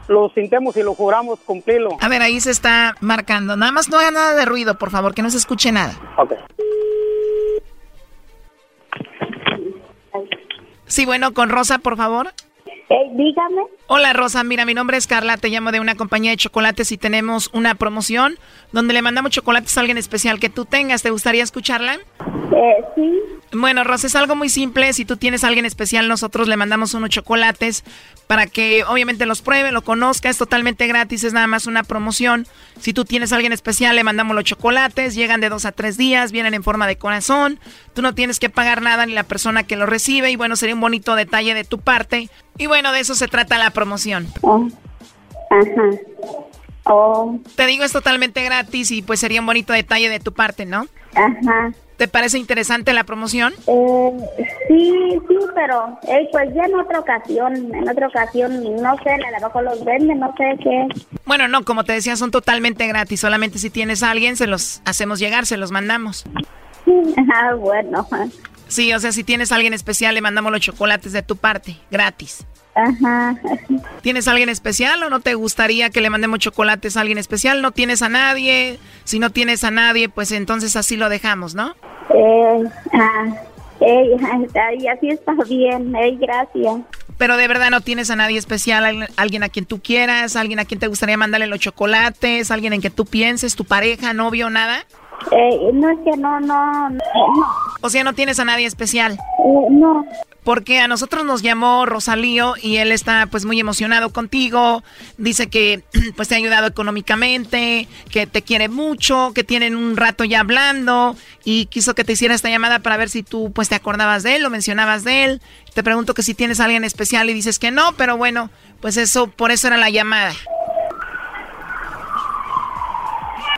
lo sintemos y lo juramos cumplirlo. A ver, ahí se está marcando. Nada más no haga nada de ruido, por favor, que no se escuche nada. Ok. Sí, bueno, con Rosa, por favor. Dígame. Hola Rosa, mira, mi nombre es Carla, te llamo de una compañía de chocolates y tenemos una promoción donde le mandamos chocolates a alguien especial que tú tengas. ¿Te gustaría escucharla? Eh, sí. Bueno, Rosa, es algo muy simple. Si tú tienes a alguien especial, nosotros le mandamos unos chocolates para que obviamente los pruebe, lo conozca. Es totalmente gratis, es nada más una promoción. Si tú tienes a alguien especial, le mandamos los chocolates. Llegan de dos a tres días, vienen en forma de corazón. Tú no tienes que pagar nada ni la persona que lo recibe. Y bueno, sería un bonito detalle de tu parte. Y bueno, de eso se trata la promoción. Ajá. Oh, Te digo, es totalmente gratis y pues sería un bonito detalle de tu parte, ¿no? ajá. ¿Te parece interesante la promoción? Eh, sí, sí, pero eh, pues ya en otra ocasión, en otra ocasión, no sé, a lo mejor los venden, no sé qué. Bueno, no, como te decía, son totalmente gratis. Solamente si tienes a alguien, se los hacemos llegar, se los mandamos. Ah, bueno. Sí, o sea, si tienes a alguien especial, le mandamos los chocolates de tu parte, gratis. Ajá. ¿Tienes a alguien especial o no te gustaría que le mandemos chocolates a alguien especial? ¿No tienes a nadie? Si no tienes a nadie, pues entonces así lo dejamos, ¿no? Eh, ah, ay, así está bien, ey, gracias. Pero de verdad no tienes a nadie especial, alguien- alguien a quien tú quieras, alguien a quien te gustaría mandarle los chocolates, alguien en que tú pienses, tu pareja, novio, nada. Eh, no es que no, no, no, O sea, no tienes a nadie especial. eh, no. Porque a nosotros nos llamó Rosalío y él está pues muy emocionado contigo. Dice que pues te ha ayudado económicamente, que te quiere mucho, que tienen un rato ya hablando y quiso que te hiciera esta llamada para ver si tú pues te acordabas de él o mencionabas de él. Te pregunto que si tienes a alguien especial y dices que no, pero bueno, pues eso por eso era la llamada.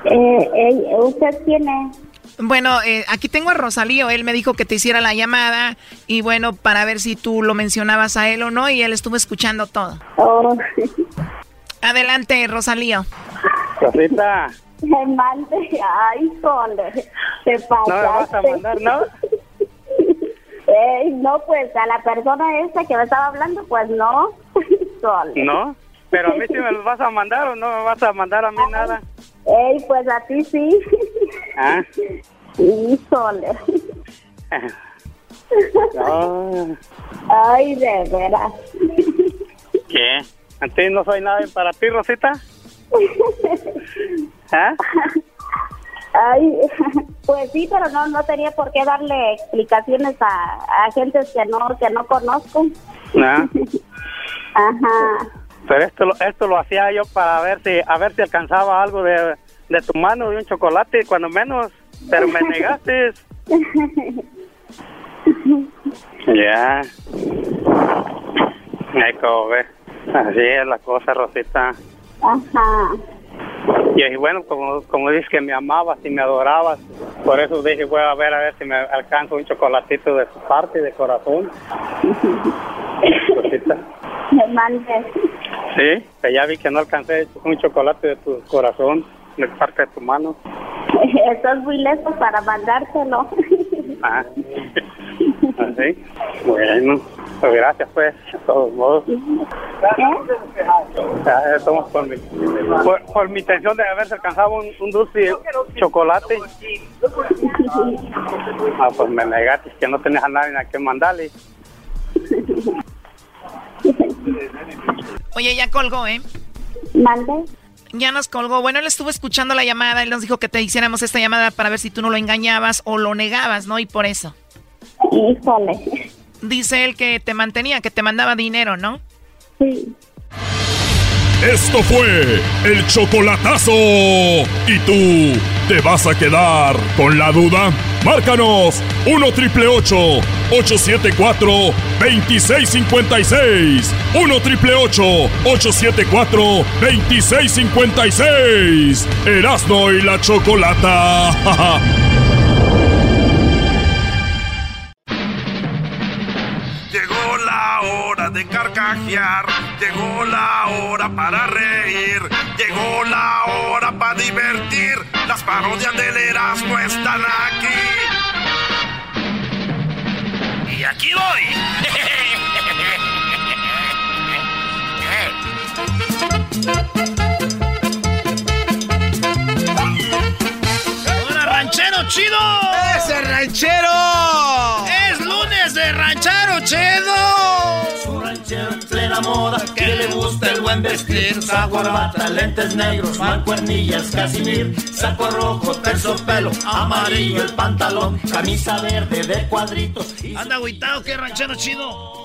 Eh, eh, ¿Usted tiene? Bueno, eh, aquí tengo a Rosalío, él me dijo que te hiciera la llamada y bueno, para ver si tú lo mencionabas a él o no y él estuvo escuchando todo. Oh, Adelante, Rosalío. Cosita, me mande, ay, cole, te pasaste. no me vas a mandar, ¿no? Ey, no, pues a la persona esa que me estaba hablando, pues no. Cole. No. Pero a mí sí me los vas a mandar o no me vas a mandar a mí nada. Ey, pues a ti sí. Ah. No. Ay, de veras. ¿Qué? ¿A ti no soy nada para ti, Rosita? ¿Ah? Ay, pues sí, pero no no tenía por qué darle explicaciones a, a gentes que no que no conozco. No. Ajá. Pero esto, lo- esto lo hacía yo para ver si, a ver si alcanzaba algo de, de tu mano, de un chocolate, cuando menos, pero me negaste. Ya. Ay, como ves. Así es la cosa, Rosita. Ajá. Y bueno, como, como dices que me amabas y me adorabas, por eso dije, voy a ver a ver si me alcanzo un chocolatito de su parte, de corazón. Me mandes. Sí, que ya vi que no alcancé un chocolate de tu corazón, de parte de tu mano. Estás muy lejos para mandártelo. Ah. Así. Bueno, pues gracias pues, de todos modos. Ya, estamos por mi, por, por mi intención de haberse alcanzado un, un dulce chocolate. Ah, pues me negaste que no tenías a nadie a quien mandarle. Oye, ya colgó, ¿eh? Mande. Ya nos colgó. Bueno, él estuvo escuchando la llamada. Él nos dijo que te hiciéramos esta llamada para ver si tú no lo engañabas o lo negabas, ¿no? Y por eso. Híjole. Dice él que te mantenía, que te mandaba dinero, ¿no? Sí. Esto fue el chocolatazo. ¿Y tú te vas a quedar con la duda? Márcanos 1 triple 874 2656. 1 triple 874 2656. Erasno y la chocolata. carcajear, llegó la hora para reír, llegó la hora para divertir. Las parodias del Erasmo están aquí. Y aquí voy. ¡Hola, ranchero chido! ¡Ese ranchero! ¡Es lunes de ranchero chido! Moda, que le gusta el buen vestir. Saco corbata, lentes negros, mancuernillas, casimir. Saco rojo, terciopelo, amarillo el pantalón. Camisa verde de cuadritos. ¿Anda agüitado qué ranchero chido?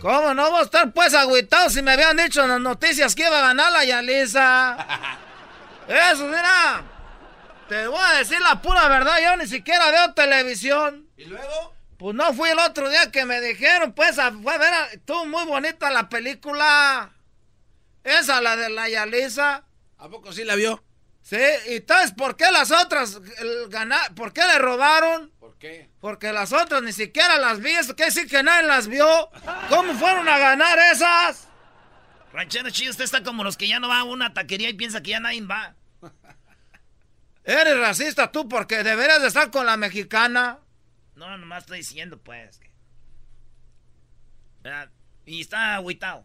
¿Cómo no va a estar pues agüitado si me habían dicho en las noticias que iba a ganar la Yalisa? Eso, mira. Te voy a decir la pura verdad, yo ni siquiera veo televisión. ¿Y luego? Pues no fui el otro día que me dijeron, pues, a, fue a ver, a- estuvo muy bonita la película. Esa, la de la Yalisa. ¿A poco sí la vio? Sí, y entonces, ¿por qué las otras el, gana- ¿Por qué le robaron? ¿Por qué? Porque las otras ni siquiera las vi, eso quiere decir que nadie las vio. ¿Cómo fueron a ganar esas? Ranchero chido, usted está como los que ya no va a una taquería y piensa que ya nadie va. Eres racista tú porque deberías de estar con la mexicana. No, nomás estoy diciendo, pues. que- ¿Verdad? Y está agüitado.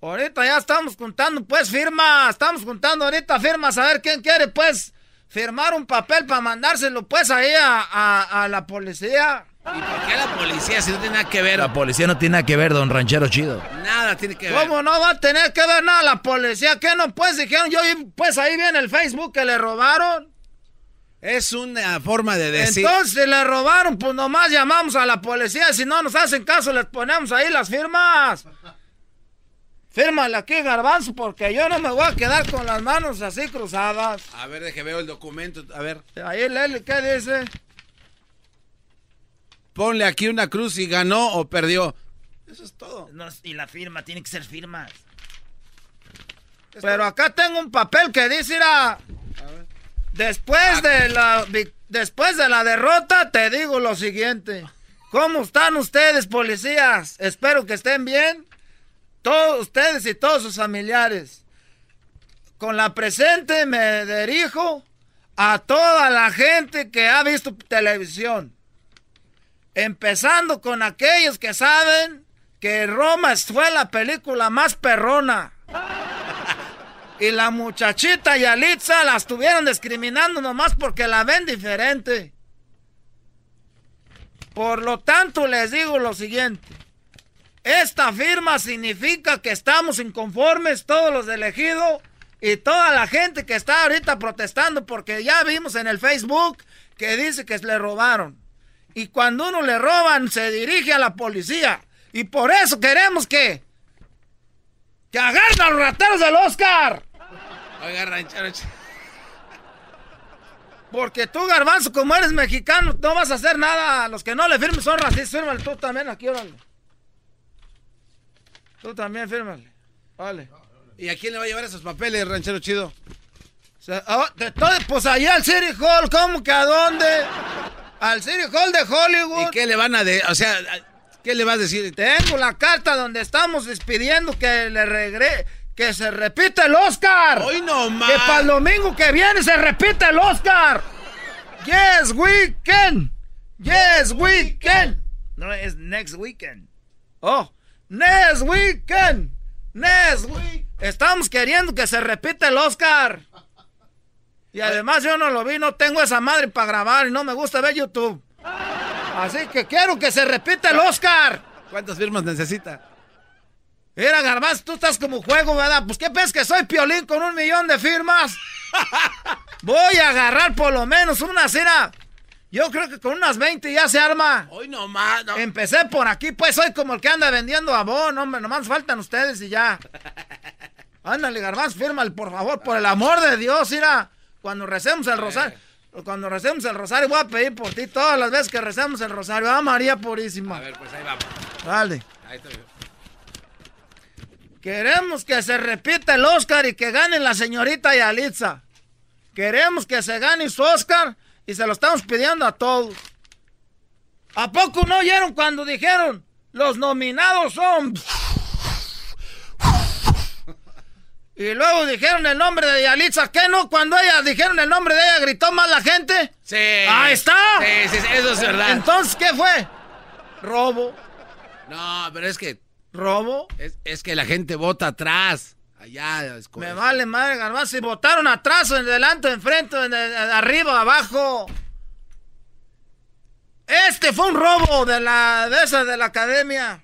Ahorita ya estamos juntando pues firmas, estamos juntando ahorita firmas a ver quién quiere pues firmar un papel para mandárselo pues ahí a, a- a la policía. ¿Y por qué la policía si no tiene nada que ver? La policía no tiene nada que ver, don Ranchero Chido. Nada tiene que ver. ¿Cómo no va a tener que ver nada la policía? ¿Qué no pues dijeron? Yo pues ahí viene el Facebook que le robaron. Es una forma de decir. Entonces si le robaron, pues nomás llamamos a la policía. Si no nos hacen caso, les ponemos ahí las firmas. Fírmale aquí, garbanzo, porque yo no me voy a quedar con las manos así cruzadas. A ver, deje veo el documento. A ver. Ahí, Leli, ¿qué dice? Ponle aquí una cruz si ganó o perdió. Eso es todo. No, y la firma, tiene que ser firma. Pero acá tengo un papel que dice, después de la después de la derrota te digo lo siguiente. ¿Cómo están ustedes, policías? Espero que estén bien. Todos ustedes y todos sus familiares. Con la presente me dirijo a toda la gente que ha visto televisión. Empezando con aquellos que saben que Roma fue la película más perrona. Y la muchachita Yalitza la estuvieron discriminando nomás porque la ven diferente. Por lo tanto, les digo lo siguiente. Esta firma significa que estamos inconformes todos los elegidos y toda la gente que está ahorita protestando porque ya vimos en el Facebook que dice que le robaron. Y cuando uno le roban, se dirige a la policía. Y por eso queremos que ¡Que agarren a los rateros del Oscar! Oiga, ranchero. Porque tú, Garbanzo, como eres mexicano, no vas a hacer nada. Los que no le firmes son racistas. Fírmale tú también aquí, órale. Tú también, fírmale. Vale. ¿Y a quién le va a llevar esos papeles, ranchero chido? O sea, ah, de todo, pues allá al City Hall, ¿cómo que a dónde? Al City Hall de Hollywood. ¿Y qué le van a de, o sea, qué le vas a decir? Tengo la carta donde estamos despidiendo que le regre, que se repita el Oscar. Hoy no más. Que para el domingo que viene se repita el Oscar. Yes, weekend. Yes, weekend. No, es next weekend. Oh, next weekend. Next week. Estamos queriendo que se repita el Oscar. Y además yo no lo vi, no tengo esa madre para grabar y no me gusta ver YouTube. Así que quiero que se repita el Oscar. ¿Cuántas firmas necesita? Mira, Garbanzo, tú estás como juego, ¿verdad? Pues ¿qué ves que soy piolín con un millón de firmas? Voy a agarrar por lo menos una cena. Yo creo que con unas 20 ya se arma. Hoy nomás. No. Empecé por aquí, pues soy como el que anda vendiendo abón, hombre. Nomás faltan ustedes y ya. Ándale, Garbanzo, fírmale, por favor, por el amor de Dios, mira. Cuando recemos el rosario, cuando recemos el rosario, voy a pedir por ti todas las veces que recemos el rosario. Ah, María Purísima. A ver, pues ahí vamos. Dale. Ahí está. Queremos que se repita el Oscar y que gane la señorita Yalitza. Queremos que se gane su Oscar y se lo estamos pidiendo a todos. ¿A poco no oyeron cuando dijeron los nominados son... Y luego dijeron el nombre de Yalitza, ¿qué no? Cuando ella dijeron el nombre de ella, gritó más la gente. Sí. Ahí está. Sí, sí, sí, eso es verdad. Entonces, ¿qué fue? Robo. No, pero es que. ¿Robo? Es, es que la gente vota atrás. Allá. Es Me vale madre, garbanzo. Si votaron atrás, o en delante, enfrente, en el- arriba, abajo. Este fue un robo de la de esa de la academia.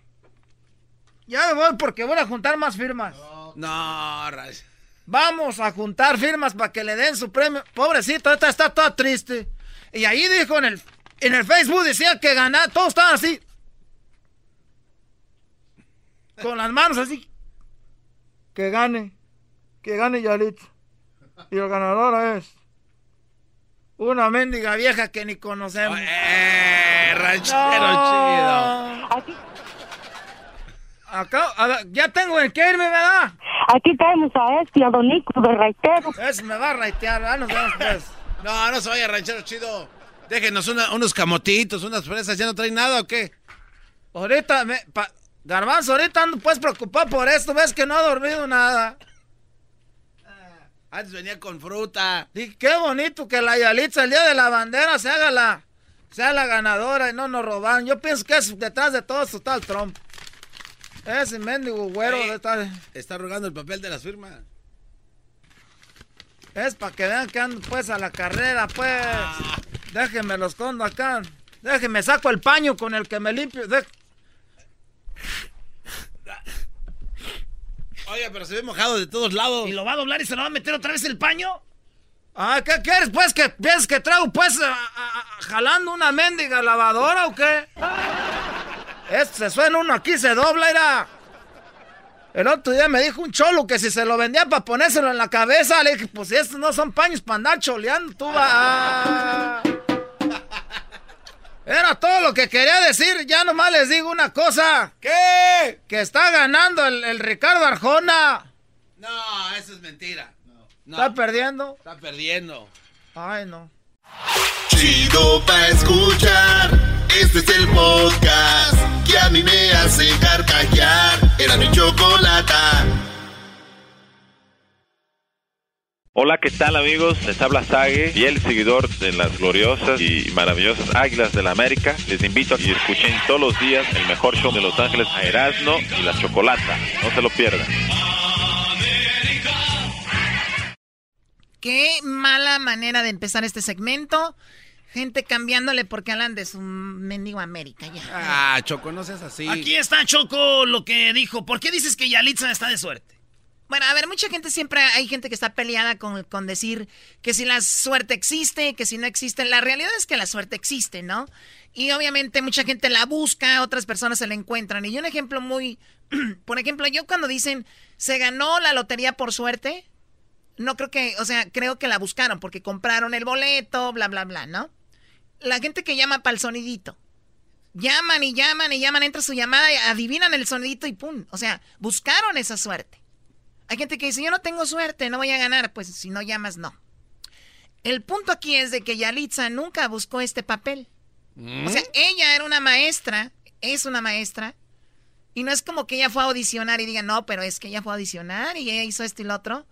Ya me voy porque voy a juntar más firmas. No, Ray. Vamos a juntar firmas para que le den su premio. Pobrecito, esta está toda triste. Y ahí dijo en el, en el Facebook, decía que ganar, todos estaban así. Con las manos así. Que gane. Que gane Yalitza. Y el ganador es. Una mendiga vieja que ni conocemos. ¡Eh, ranchero No. Acá, a ver, ya tengo en qué irme, ¿verdad? Aquí tenemos a este, a Don Nico de Raitero. Ese me va a raitear, ¿verdad? Nos vemos pues. No, no se vaya, ranchero chido. Déjenos una- unos camotitos, unas fresas. ¿Ya no traen nada o qué? Ahorita, me, pa- Garbanzo, ahorita ando pues preocupado por esto. Ves que no he dormido nada. Antes venía con fruta. Y qué bonito que la Yalitza el día de la bandera se haga la, sea la ganadora y no nos roban. Yo pienso que es detrás de todo esto está el Trump. Ese mendigo güero Ey. está, Está rogando el papel de las firmas. es para que vean que ando pues a la carrera, pues. Déjenme los escondo acá. Déjenme saco el paño con el que me limpio. Oye, pero se ve mojado de todos lados. ¿Y lo va a doblar y se lo va a meter otra vez el paño? Ah, ¿qué quieres pues? ¿Que piensas que traigo pues a- a- a- jalando una mendiga lavadora o qué? Este se suena uno aquí, se dobla, era. El otro día me dijo un cholo que si se lo vendía para ponérselo en la cabeza, le dije, pues estos no son paños para andar choleando, tú va. Era todo lo que quería decir, ya nomás les digo una cosa. ¿Qué? Que está ganando el, el Ricardo Arjona. No, eso es mentira. No. ¿Está perdiendo? Está perdiendo. Ay, no. Chido pa' escuchar. Este es el podcast que a mí me hace carcajear. Era mi chocolata. Hola, ¿qué tal amigos? Les habla Sage, fiel seguidor de las gloriosas y maravillosas Águilas de la América. Les invito a que escuchen todos los días el mejor show de Los Ángeles a Erasmo y la Chocolata. No se lo pierdan. Qué mala manera de empezar este segmento. Gente cambiándole porque hablan de su mendigo América ya. Ah, Choco, no seas así. Aquí está Choco lo que dijo. ¿Por qué dices que Yalitza está de suerte? Bueno, a ver, mucha gente siempre, hay gente que está peleada con, con, decir que si la suerte existe, que si no existe. La realidad es que la suerte existe, ¿no? Y obviamente mucha gente la busca, otras personas se la encuentran. Y un ejemplo muy, por ejemplo, yo cuando dicen, se ganó la lotería por suerte, no creo que, o sea, creo que la buscaron porque compraron el boleto, bla, bla, bla, ¿no? La gente que llama para el sonidito. Llaman y llaman y llaman, entra su llamada, y adivinan el sonidito y pum. O sea, buscaron esa suerte. Hay gente que dice, yo no tengo suerte, no voy a ganar. Pues si no llamas, no. El punto aquí es de que Yalitza nunca buscó este papel. O sea, ella era una maestra, es una maestra, y no es como que ella fue a audicionar y diga, no, pero es que ella fue a audicionar y ella hizo esto y lo otro.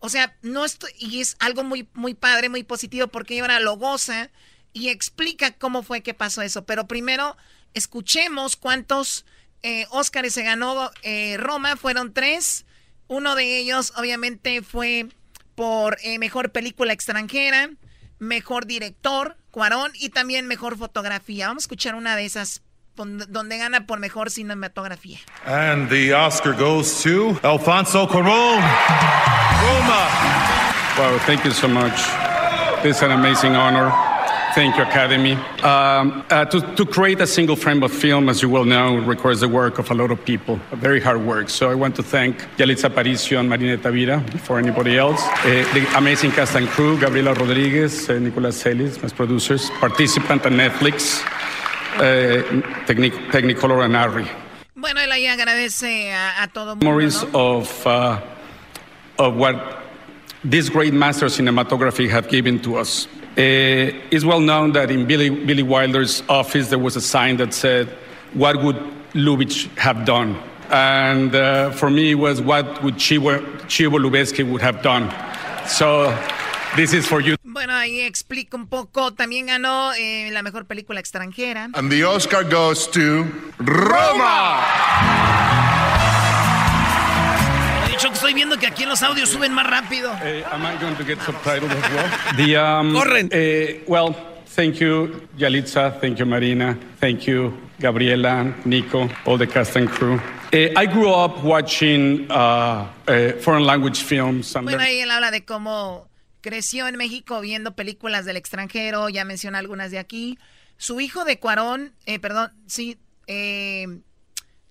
O sea, no estoy, y es algo muy, muy padre, muy positivo, porque ella ahora lo goza y explica cómo fue que pasó eso. Pero primero, escuchemos cuántos eh, Óscares se ganó eh, Roma, fueron tres. Uno de ellos, obviamente, fue por eh, mejor película extranjera, mejor director, Cuarón, y también mejor fotografía. Vamos a escuchar una de esas donde gana por mejor cinematografía. And the Oscar goes to Alfonso Cuarón. Roma. Wow, thank you so much. This is an amazing honor. Thank you, Academy. Um, uh, to, to, create a single frame of film, as you well know, requires the work of a lot of people, a very hard work. So I want to thank Yalitza Aparicio and Marina Tavira before anybody else. Uh, the amazing cast and crew, Gabriela Rodriguez, uh, Nicolas Celis, my producers, participant on Netflix, uh, Technicolor and Ari. Bueno, él ahí agradece a, a todo mundo, Memories ¿no? of, uh, of what these great masters cinematography have given to us. Uh, it's well known that in Billy, Billy Wilder's office there was a sign that said, What would Lubitsch have done? And uh, for me, it was what would Chivo, Chivo Lubeski would have done. So this is for you. Bueno, ahí explico un poco. También ganó eh, la mejor película extranjera. And the Oscar goes to Roma. Yo estoy viendo que aquí en los audios suben más rápido. Am I going to get subtitled as well? The, Corren. Well, thank you, Yalitza. Thank you, Marina. Thank you, Gabriela, Nico, all the cast and crew. Uh, I grew up watching uh, uh, foreign language films. And bueno, ahí él habla de cómo creció en México viendo películas del extranjero. Ya menciona algunas de aquí. Su hijo de Cuarón, eh, perdón, sí, eh,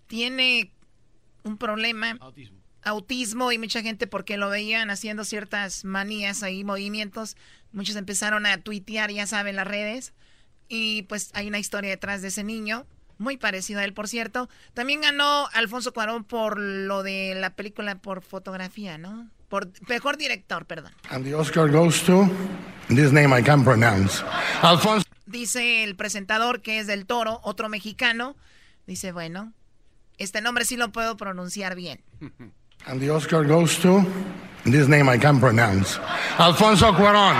tiene un problema. Autismo autismo y mucha gente porque lo veían haciendo ciertas manías ahí, movimientos, muchos empezaron a tuitear, ya saben, las redes. Y pues hay una historia detrás de ese niño, muy parecido a él, por cierto. También ganó Alfonso Cuarón por lo de la película por fotografía, ¿no? Por mejor director, perdón. And the Oscar goes to this name I can pronounce. Alfonso. Dice el presentador que es del Toro, otro mexicano. Dice, bueno, este nombre sí lo puedo pronunciar bien. And the Oscar goes to this name I can't pronounce. Alfonso Cuarón.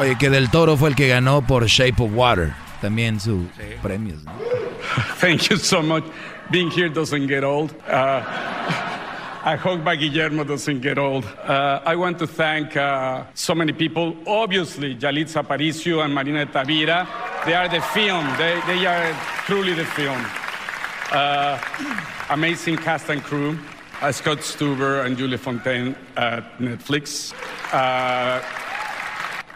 Oye, que Del Toro fue el que ganó por Shape of Water. También sus sí. premios. ¿no? Thank you so much. Being here doesn't get old. Uh, I hope by Guillermo doesn't get old. Uh, I want to thank uh, so many people. Obviously, Yalitza Aparicio and Marina Tavira. They are the film. They, they are truly the film. Uh, amazing cast and crew. Uh, Scott Stuber and Julie Fontaine at Netflix. Uh,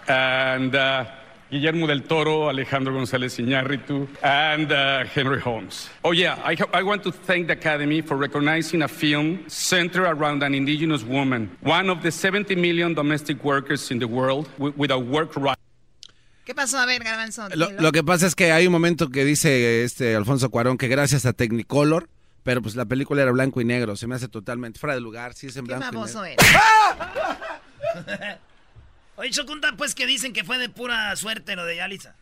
and uh, Guillermo del Toro, Alejandro González Iñárritu, and uh, Henry Holmes. Oh, yeah, I, I, want to thank the Academy for recognizing a film centered around an indigenous woman, one of the 70 million domestic workers in the world with, with a work right. ¿Qué pasó? A ver, Garbanzo. Lo, lo, que pasa es que hay un momento que dice este Alfonso Cuarón que gracias a Technicolor pero pues la película era blanco y negro, se me hace totalmente fuera de lugar, sí es en blanco y negro. Eres? Oye, Chokunta, pues que dicen que fue de pura suerte lo de Yalitza.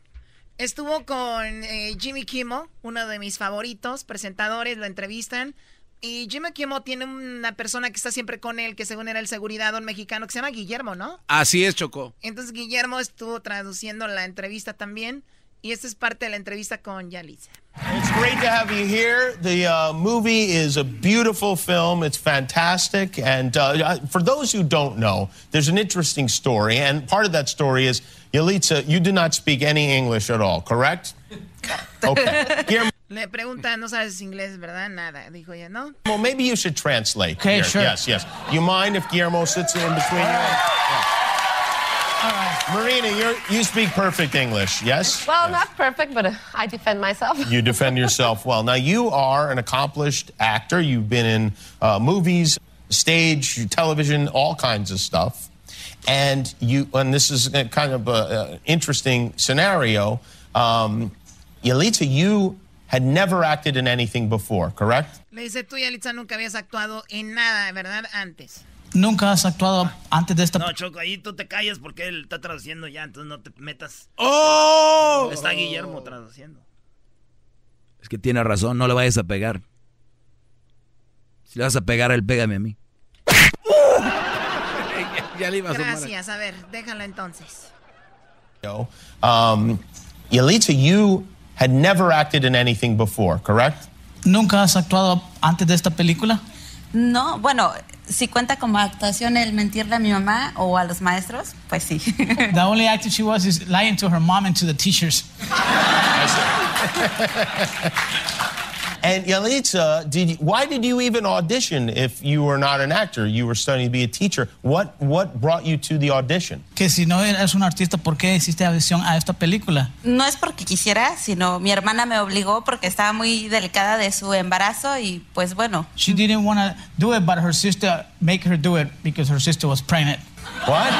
Estuvo con eh, Jimmy Kimmel, uno de mis favoritos, presentadores, lo entrevistan. Y Jimmy Kimmel tiene una persona que está siempre con él, que según era el seguridad, un mexicano que se llama Guillermo, ¿no? Así es, Choco. Entonces Guillermo estuvo traduciendo la entrevista también. Y esta es parte de la entrevista con Yalitza. It's great to have you here. The uh, movie is a beautiful film. It's fantastic. And uh, for those who don't know, there's an interesting story. And part of that story is, Yalitza, you do not speak any English at all, correct? Okay. Le preguntan, no sabes inglés, ¿verdad? Nada. Dijo ella, ¿no? Well, maybe you should translate. Okay, here. sure. Yes, yes. You mind if Guillermo sits in between you? Marina, you're, you speak perfect English, yes? Well, not perfect, but uh, I defend myself. You defend yourself well. Now, you are an accomplished actor. You've been in uh, movies, stage, television, all kinds of stuff. And you, and this is a kind of an interesting scenario. Um, Yalitza, you had never acted in anything before, correct? Le dice, tú, Yalitza, nunca habías actuado en nada, ¿verdad? Antes. Nunca has actuado antes de esta. No, Choco, ahí tú te callas porque él está traduciendo ya, entonces no te metas. ¡Oh! Está Guillermo traduciendo. Es que tiene razón, no le vayas a pegar. Si le vas a pegar a él, pégame a mí. ya le iba a sumar. Gracias, a ver, déjalo entonces. Um, Yalitza, you had never acted in anything before, correct? Nunca has actuado antes de esta película. No, bueno, si cuenta como actuación el mentirle a mi mamá o a los maestros, pues sí. The only acting she was is lying to her mom and to the teachers. And Yalitza, did you, why did you even audition if you were not an actor? You were studying to be a teacher. What what brought you to the audition? Que si no eres un artista, ¿por qué hiciste audición a esta película? No es porque quisiera, sino mi hermana me obligó porque estaba muy delicada de su embarazo y pues bueno. She didn't want to do it, but her sister make her do it because her sister was pregnant. What?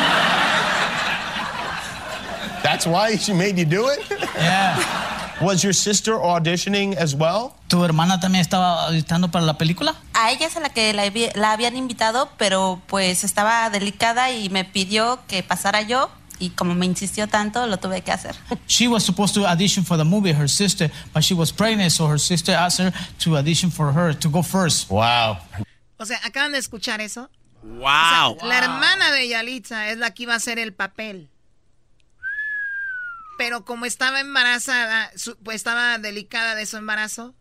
That's why she made you do it? Yeah. Was your sister auditioning as well? ¿Tu hermana también estaba auditando para la película? A ella es a la que la, la habían invitado, pero pues estaba delicada y me pidió que pasara yo y como me insistió tanto, lo tuve que hacer. She was supposed to audition for the movie, her sister, but she was pregnant, so her sister asked her to audition for her to go first. Wow. O sea, acaban de escuchar eso. Wow. O sea, La hermana de Yalitza es la que iba a hacer el papel. Pero como estaba embarazada, su- pues estaba delicada de su embarazo,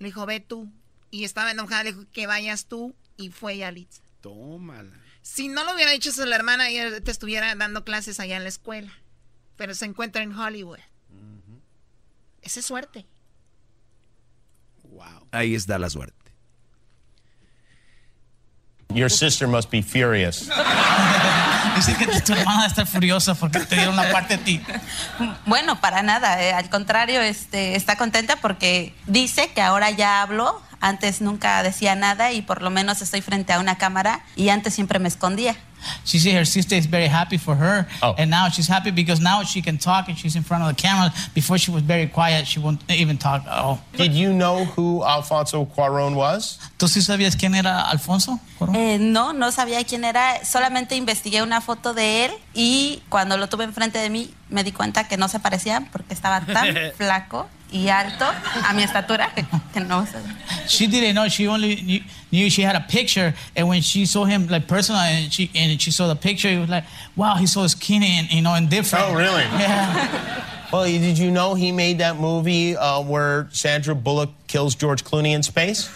le dijo, ve tú. Y estaba enojada, le dijo, que vayas tú. Y fue Yalitza. Tómala. Si no lo hubiera hecho eso la hermana, ella te estuviera dando clases allá en la escuela. Pero se encuentra en Hollywood. Esa es suerte. Ahí está la suerte. Your sister must be furious. Dice que tu hermana está furiosa porque te dieron la parte a ti. Bueno, para nada, eh, al contrario, este, está contenta porque dice que ahora ya hablo, antes nunca decía nada y por lo menos estoy frente a una cámara y antes siempre me escondía. She said her sister is very happy for her, and now she's happy because now she can talk and she's in front of the camera. Before she was very quiet, she won't even talk at all. Did you know who Alfonso Cuaron was? ¿Tú sí sabías quién era Alfonso? Eh, no, no sabía quién era, solamente investigué una foto de él y cuando lo tuve enfrente de mí me di cuenta que no se parecían porque estaba tan flaco y alto a mi estatura que no se... She didn't know. She only knew, knew she had a picture, and when she saw him like personal, and she and she saw the picture, it was like, wow, he's so skinny and you know and different. Oh, really? Yeah. Well, did you know he made that movie uh, where Sandra Bullock kills George Clooney in space?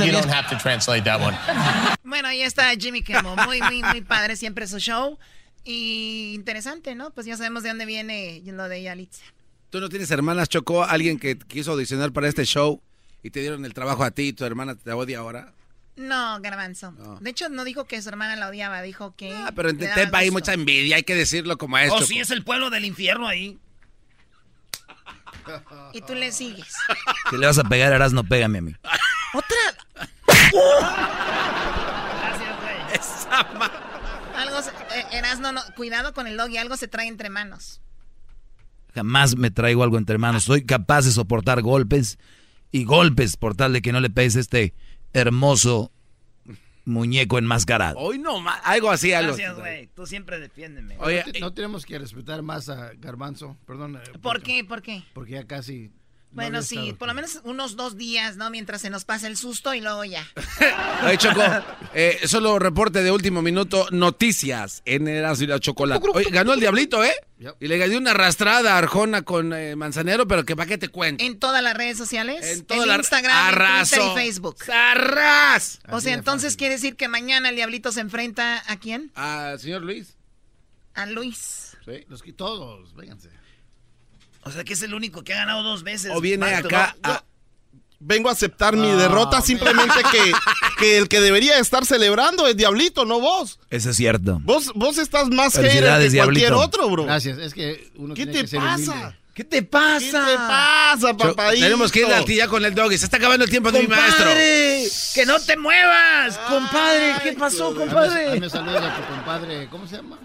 you don't have to translate that one. Bueno, ahí está Jimmy Kimmel. Muy, muy, muy padre siempre su show. Y interesante, ¿no? Pues ya sabemos de dónde viene lo de Yalitza. ¿Tú no tienes hermanas, Chocó? ¿Alguien que quiso audicionar para este show y te dieron el trabajo a ti y tu hermana te odia ahora? No, Garbanzo. De hecho, no dijo que su hermana la odiaba, dijo que. Ah, pero en Tepa hay mucha envidia, hay que decirlo como es. Oh, sí, es el pueblo del infierno ahí. Y tú le sigues. Si le vas a pegar a Erasmo, pégame a mí. ¡Otra! Algo se- eh, Erasno, no, cuidado con el dog y algo se trae entre manos. Jamás me traigo algo entre manos. Soy capaz de soportar golpes y golpes por tal de que no le pegues a este hermoso muñeco enmascarado. Hoy no, algo así, algo. Gracias, güey. Tú siempre defiéndeme. Oye, no, te- no tenemos que respetar más a Garbanzo, perdón. eh, ¿Por qué? ¿Por qué? Porque ya casi. No Bueno, sí, estado. por lo menos unos dos días, ¿no? Mientras se nos pasa el susto y luego ya. Oye, Choco, eh, solo reporte de último minuto, noticias en Erasmo y la Chocolate. Oye, ganó el Diablito, ¿eh? Y le dio una arrastrada a Arjona con eh, Manzanero, pero que para qué te cuento. En todas las redes sociales. En todas las- Instagram, en. Twitter y Facebook. ¡Arras! O sea, entonces quiere decir que mañana el Diablito se enfrenta a quién? A señor Luis. A Luis. Sí. Los que todos, vénganse. O sea que es el único que ha ganado dos veces. O viene acá a, vengo a aceptar mi derrota, simplemente que, que el que debería estar celebrando es Diablito, no vos. Eso es cierto. Vos, vos estás más que cualquier Diablito. otro, bro. Gracias, es que uno ¿Qué tiene te que ser pasa? humilde. ¿Qué te pasa? ¿Qué te pasa, papadito? Tenemos que ir al ya con el doggy. Se está acabando el tiempo de mi maestro. ¡Compadre! ¡Que no te muevas! ¡Compadre! ¿Qué pasó, compadre? hazme saludos a tu compadre, ¿cómo se llama?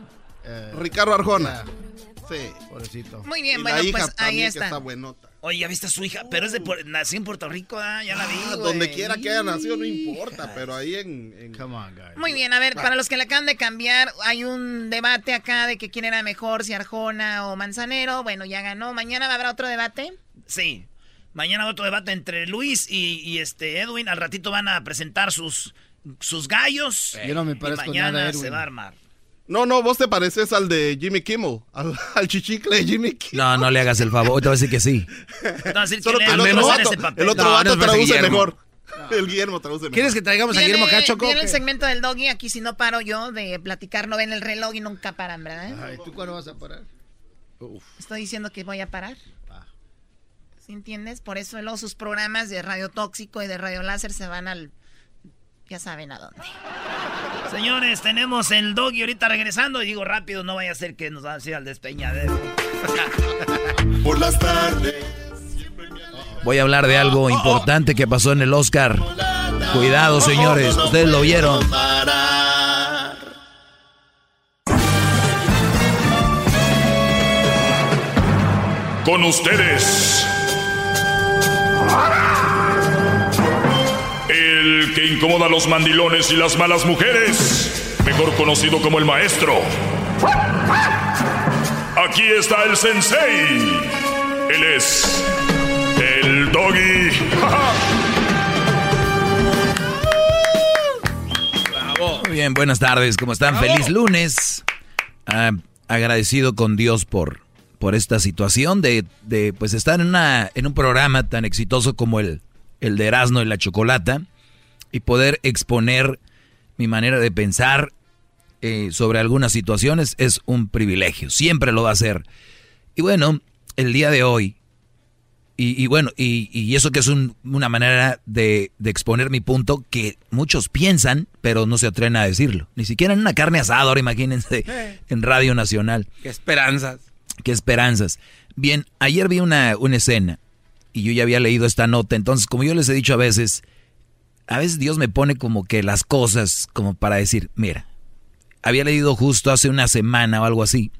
Eh, Ricardo Arjona. Pobrecito. Muy bien, Y bueno, la hija pues ahí también que está. está buenota. Oye, ¿ya viste a su hija? Pero es de nació en Puerto Rico, ¿ah? ya la vi. Ah, güey. donde quiera que haya nacido, no importa, pero ahí en... en- Come on, guys. Muy bien, a ver, para los que le acaban de cambiar, hay un debate acá de que quién era mejor, si Arjona o Manzanero. Bueno, ya ganó. ¿Mañana habrá otro debate? Sí. Mañana otro debate entre Luis y, y este Edwin. Al ratito van a presentar sus, sus gallos. Yo no me y parezco mañana nada a se Edwin. va a armar. No, no, vos te pareces al de Jimmy Kimmel, al, al chichicle de Jimmy Kimmel. No, no le hagas el favor. Te voy a decir que sí. Te voy a decir Solo que el otro vato, ese papel. el otro No, vato traduce Guillermo. mejor. El Guillermo traduce mejor. ¿Quieres que traigamos a Guillermo Cachoco? Viene el segmento del doggy, aquí si no paro yo de platicar, no ven el reloj y nunca paran, ¿verdad? Ay, ¿tú cuándo vas a parar? Estoy diciendo que voy a parar. Ah. ¿Sí entiendes? Por eso luego sus programas de radio tóxico y de radio láser se van al... Ya saben a dónde. Señores, tenemos el doggy ahorita regresando. Y digo rápido, no vaya a ser que nos va a decir al despeñadero. Por las tardes. Voy a hablar de algo importante que pasó en el Oscar. Cuidado, señores. Ustedes lo vieron. Parar. Con ustedes. Que incomoda a los mandilones y las malas mujeres. Mejor conocido como el maestro. Aquí está el sensei. Él es el doggy. Muy bien, buenas tardes. ¿Cómo están? Feliz lunes. Ah, agradecido con Dios por, por esta situación de, de, pues estar en, una, en un programa tan exitoso como el, el de Erasmo y la Chocolata y poder exponer mi manera de pensar eh, sobre algunas situaciones es un privilegio. Siempre lo va a ser. Y bueno, el día de hoy, y, y bueno, y, y eso que es un- una manera de, de exponer mi punto que muchos piensan, pero no se atreven a decirlo. Ni siquiera en una carne asada, ahora imagínense, en Radio Nacional. Qué esperanzas. Qué esperanzas. Bien, ayer vi una, una escena y yo ya había leído esta nota, entonces como yo les he dicho a veces, a veces Dios me pone como que las cosas como para decir, mira, había leído justo hace una semana o algo así,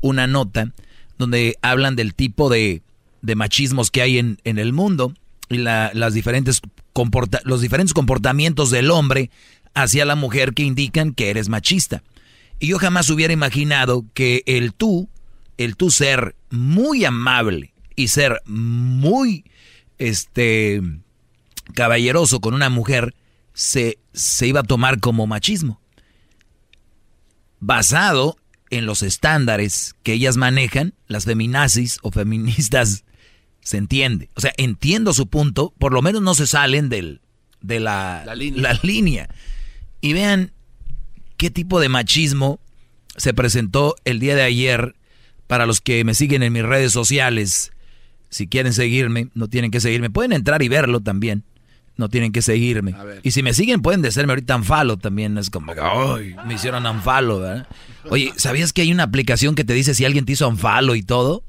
una nota donde hablan del tipo de, de machismos que hay en, en el mundo y la- las diferentes comporta- los diferentes comportamientos del hombre hacia la mujer que indican que eres machista. Y yo jamás hubiera imaginado que el tú, el tú ser muy amable y ser muy este caballeroso con una mujer se, se iba a tomar como machismo. Basado en los estándares que ellas manejan, las feminazis o feministas, se entiende. O sea, entiendo su punto, por lo menos no se salen del, de la, La línea. la línea. Y vean qué tipo de machismo se presentó el día de ayer para los que me siguen en mis redes sociales. Si quieren seguirme, no tienen que seguirme. Pueden entrar y verlo también. No tienen que seguirme. Y si me siguen, pueden decirme ahorita anfalo también. Es como que, ay, me hicieron anfalo, ¿verdad? Oye, ¿sabías que hay una aplicación que te dice si alguien te hizo anfalo y todo?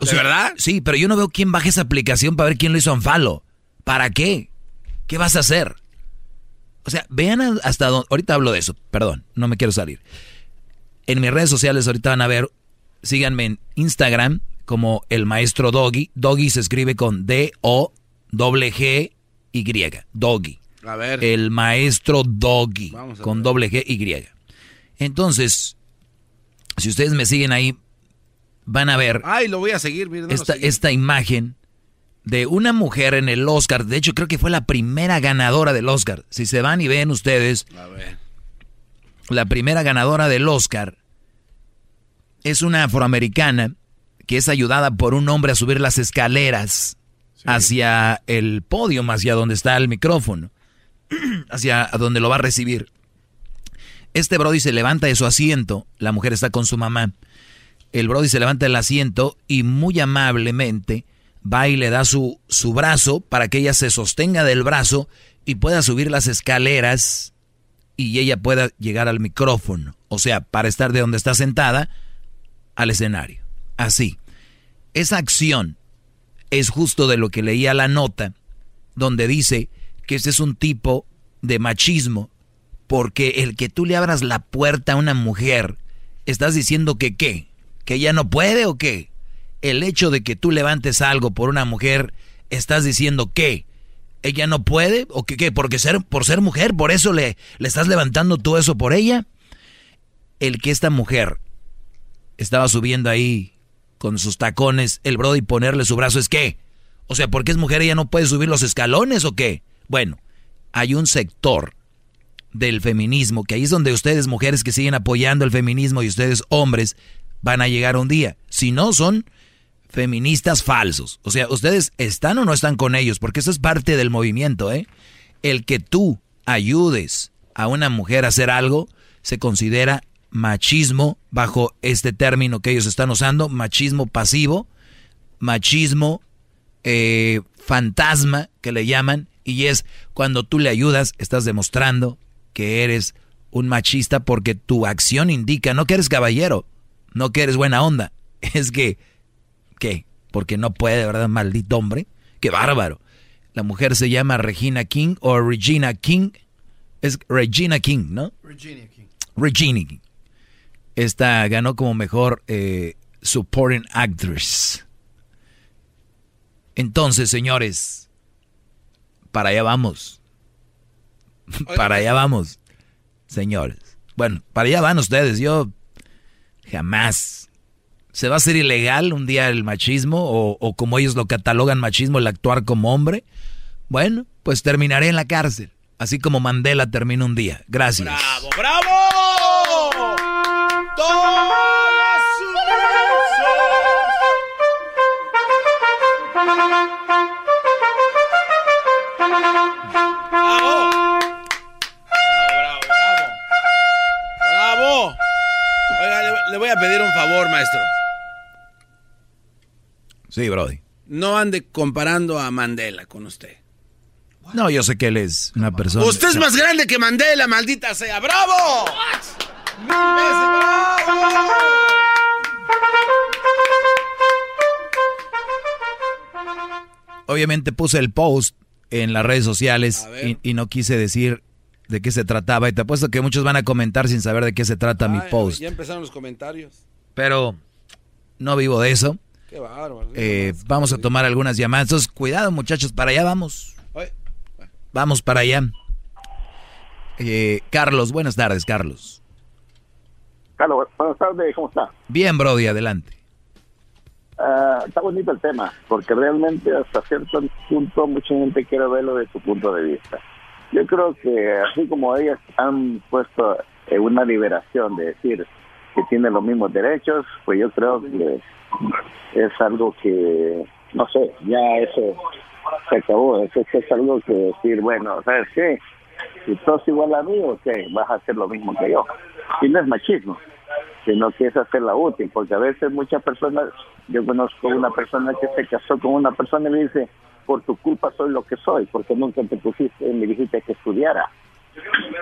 O ¿De verdad? Sí, pero yo no veo quién baja esa aplicación para ver quién lo hizo anfalo. ¿Para qué? ¿Qué vas a hacer? O sea, vean hasta dónde... Ahorita hablo de eso, perdón, no me quiero salir. En mis redes sociales ahorita van a ver, síganme en Instagram como el maestro Doggy. Doggy se escribe con D-O-G-Y. Doggy. A ver. El maestro Doggy. Con ver. doble G Y. Entonces, si ustedes me siguen ahí, van a ver Ay, lo voy a seguir. mira, no lo esta, esta imagen de una mujer en el Oscar. De hecho, creo que fue la primera ganadora del Oscar. Si se van y ven ustedes, A ver. la primera ganadora del Oscar es una afroamericana que es ayudada por un hombre a subir las escaleras hacia el podio, hacia donde está el micrófono, hacia donde lo va a recibir. Este Brody se levanta de su asiento, la mujer está con su mamá. El Brody se levanta del asiento y muy amablemente va y le da su, su brazo para que ella se sostenga del brazo y pueda subir las escaleras y ella pueda llegar al micrófono. O sea, para estar de donde está sentada al escenario. Así. Esa acción es justo de lo que leía la nota, donde dice que este es un tipo de machismo, porque el que tú le abras la puerta a una mujer, estás diciendo que qué, que ella no puede o qué. El hecho de que tú levantes algo por una mujer, estás diciendo que ella no puede o que qué, porque ser, por ser mujer, por eso le, le estás levantando todo eso por ella. El que esta mujer estaba subiendo ahí con sus tacones, el brody ponerle su brazo es qué. O sea, porque es mujer ella no puede subir los escalones o qué. Bueno, hay un sector del feminismo, que ahí es donde ustedes mujeres que siguen apoyando el feminismo y ustedes hombres van a llegar un día. Si no, son feministas falsos. O sea, ustedes están o no están con ellos, porque eso es parte del movimiento, ¿eh? El que tú ayudes a una mujer a hacer algo se considera machismo bajo este término que ellos están usando, machismo pasivo, machismo eh, fantasma que le llaman, y es cuando tú le ayudas, estás demostrando que eres un machista porque tu acción indica no que eres caballero, no que eres buena onda, es que, ¿qué? Porque no puede, ¿verdad? Maldito hombre, qué bárbaro. La mujer se llama Regina King o Regina King, es Regina King, ¿no? Regina King. Regina King. Esta ganó como mejor eh, supporting actress. Entonces, señores, para allá vamos. para allá vamos, señores. Bueno, para allá van ustedes. Yo jamás. ¿Se va a hacer ilegal un día el machismo o, o como ellos lo catalogan machismo, el actuar como hombre? Bueno, pues terminaré en la cárcel. Así como Mandela termina un día. Gracias. ¡Bravo, bravo! ¡Todas ¡Bravo! Oiga, le, le voy a pedir un favor, maestro. Sí, Brody. No ande comparando a Mandela con usted. No, yo sé que él es una persona. Usted es más grande que Mandela, maldita sea. ¡Bravo! ¡Mil veces bravo! Obviamente puse el post en las redes sociales y, y no quise decir de qué se trataba. Y te apuesto que muchos van a comentar sin saber de qué se trata mi post. Ya empezaron los comentarios. Pero no vivo de eso. Qué bárbaro. Eh, vamos a tomar algunas llamadas. Entonces, cuidado, muchachos, para allá vamos. Vamos para allá. Eh, Carlos, buenas tardes, Carlos. Carlos, buenas tardes, ¿cómo está? Bien, Brody, adelante. Ah, está bonito el tema, porque realmente hasta cierto punto mucha gente quiere verlo de su punto de vista. Yo creo que así como ellas han puesto eh, una liberación de decir que tienen los mismos derechos, pues yo creo que es algo que, no sé, ya eso se acabó. Eso es algo que decir, bueno, ¿sabes qué? Si sos igual a mí, ok, vas a hacer lo mismo que yo. Y no es machismo, sino que es hacerla útil, porque a veces muchas personas, yo conozco una persona que se casó con una persona y me dice, por tu culpa soy lo que soy, porque nunca te pusiste, me dijiste que estudiara.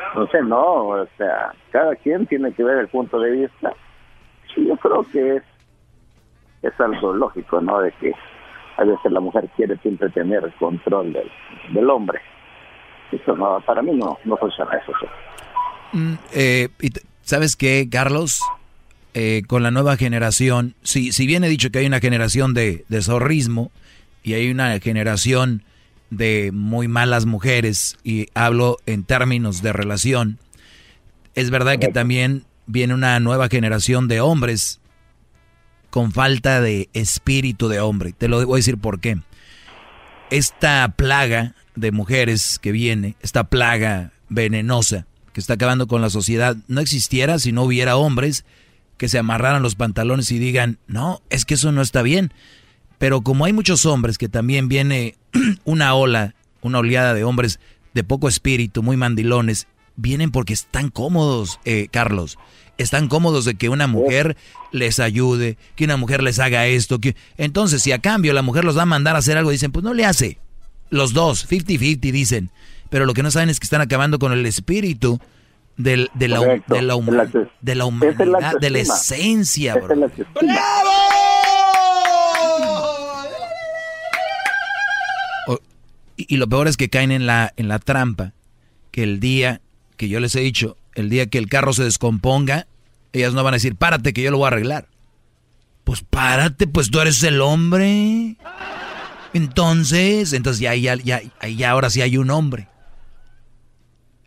Entonces, no, o sea, cada quien tiene que ver el punto de vista. Yo creo que es, es algo lógico, ¿no? De que a veces la mujer quiere siempre tener el control del, del hombre. Eso no, para mí no, no funciona eso. Mm, eh, ¿Sabes qué, Carlos? Eh, con la nueva generación, si, si bien he dicho que hay una generación de, de zorrismo y hay una generación de muy malas mujeres, y hablo en términos de relación, es verdad que también viene una nueva generación de hombres con falta de espíritu de hombre. Te lo voy a decir por qué. Esta plaga de mujeres que viene, esta plaga venenosa que está acabando con la sociedad, no existiera si no hubiera hombres que se amarraran los pantalones y digan, no, es que eso no está bien. Pero como hay muchos hombres que también viene una ola, una oleada de hombres de poco espíritu, muy mandilones, vienen porque están cómodos, eh, Carlos. Están cómodos de que una mujer les ayude, que una mujer les haga esto. Que... Entonces, si a cambio la mujer los va a mandar a hacer algo, dicen, pues no le hace. Los dos, 50-50 dicen. Pero lo que no saben es que están acabando con el espíritu del, de, la, Correcto. de, la huma- de la es de la esencia, es bro. y, y lo peor es que caen en la, en la trampa que el día que yo les he dicho, el día que el carro se descomponga, ellas no van a decir, párate que yo lo voy a arreglar. Pues párate, pues tú eres el hombre. Entonces, entonces ya, ya, ya, ya ahora sí hay un hombre.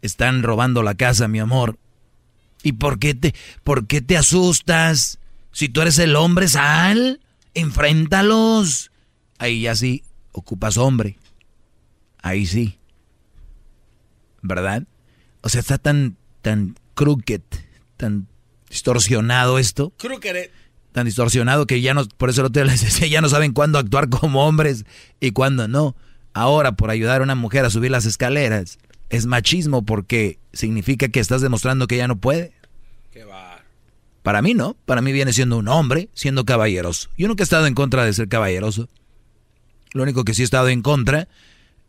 Están robando la casa, mi amor. ¿Y por qué te, por qué te asustas? Si tú eres el hombre, sal, enfréntalos. Ahí ya sí, ocupas hombre. Ahí sí. ¿Verdad? O sea, está tan, tan crooked, tan distorsionado esto. Crúquere. Tan distorsionado que ya no, por eso el otro día les decía, ya no saben cuándo actuar como hombres y cuándo no. Ahora, por ayudar a una mujer a subir las escaleras, es machismo porque significa que estás demostrando que ella no puede. Para mí no, para mí viene siendo un hombre, siendo caballeroso. Yo nunca he estado en contra de ser caballeroso. Lo único que sí he estado en contra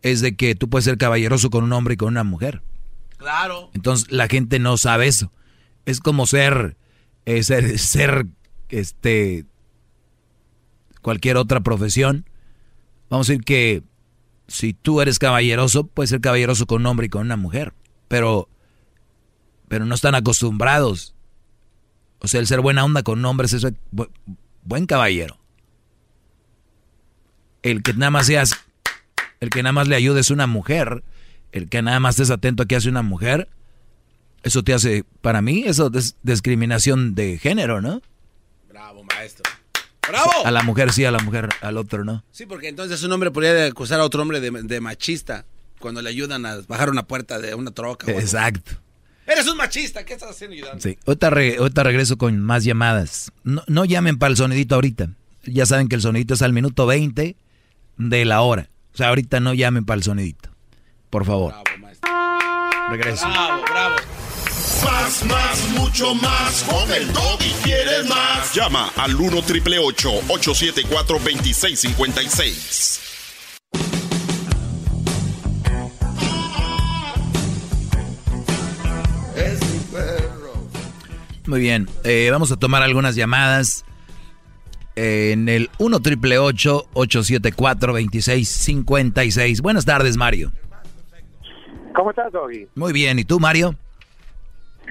es de que tú puedes ser caballeroso con un hombre y con una mujer. Claro. Entonces la gente no sabe eso. Es como ser, eh, ser, ser, este, cualquier otra profesión. Vamos a decir que si tú eres caballeroso, puedes ser caballeroso con un hombre y con una mujer. Pero, pero no están acostumbrados. O sea, el ser buena onda con hombres es bu- buen caballero. El que nada más seas, el que nada más le ayude es una mujer, el que nada más estés atento a qué hace una mujer, eso te hace, para mí, eso es discriminación de género, ¿no? Bravo, maestro. ¡Bravo! A la mujer sí, a la mujer al otro no. Sí, porque entonces un hombre podría acusar a otro hombre de, de machista cuando le ayudan a bajar una puerta de una troca. o. Exacto. Eres un machista, ¿qué estás haciendo ayudando? Sí. Ahorita, re- ahorita regreso con más llamadas. No, no llamen para el sonidito ahorita. Ya saben que el sonidito es al minuto 20 de la hora. O sea, ahorita no llamen para el sonidito. Por favor. Regreso. Bravo, bravo. Más, más, mucho más. Con el y quieres más. Llama al 1 triple 874 2656. Es mi perro. Muy bien. eh, vamos a tomar algunas llamadas. eh, en el 1 triple 874 2656 Buenas tardes, Mario. ¿Cómo estás, Doggy? Muy bien. ¿Y tú, Mario?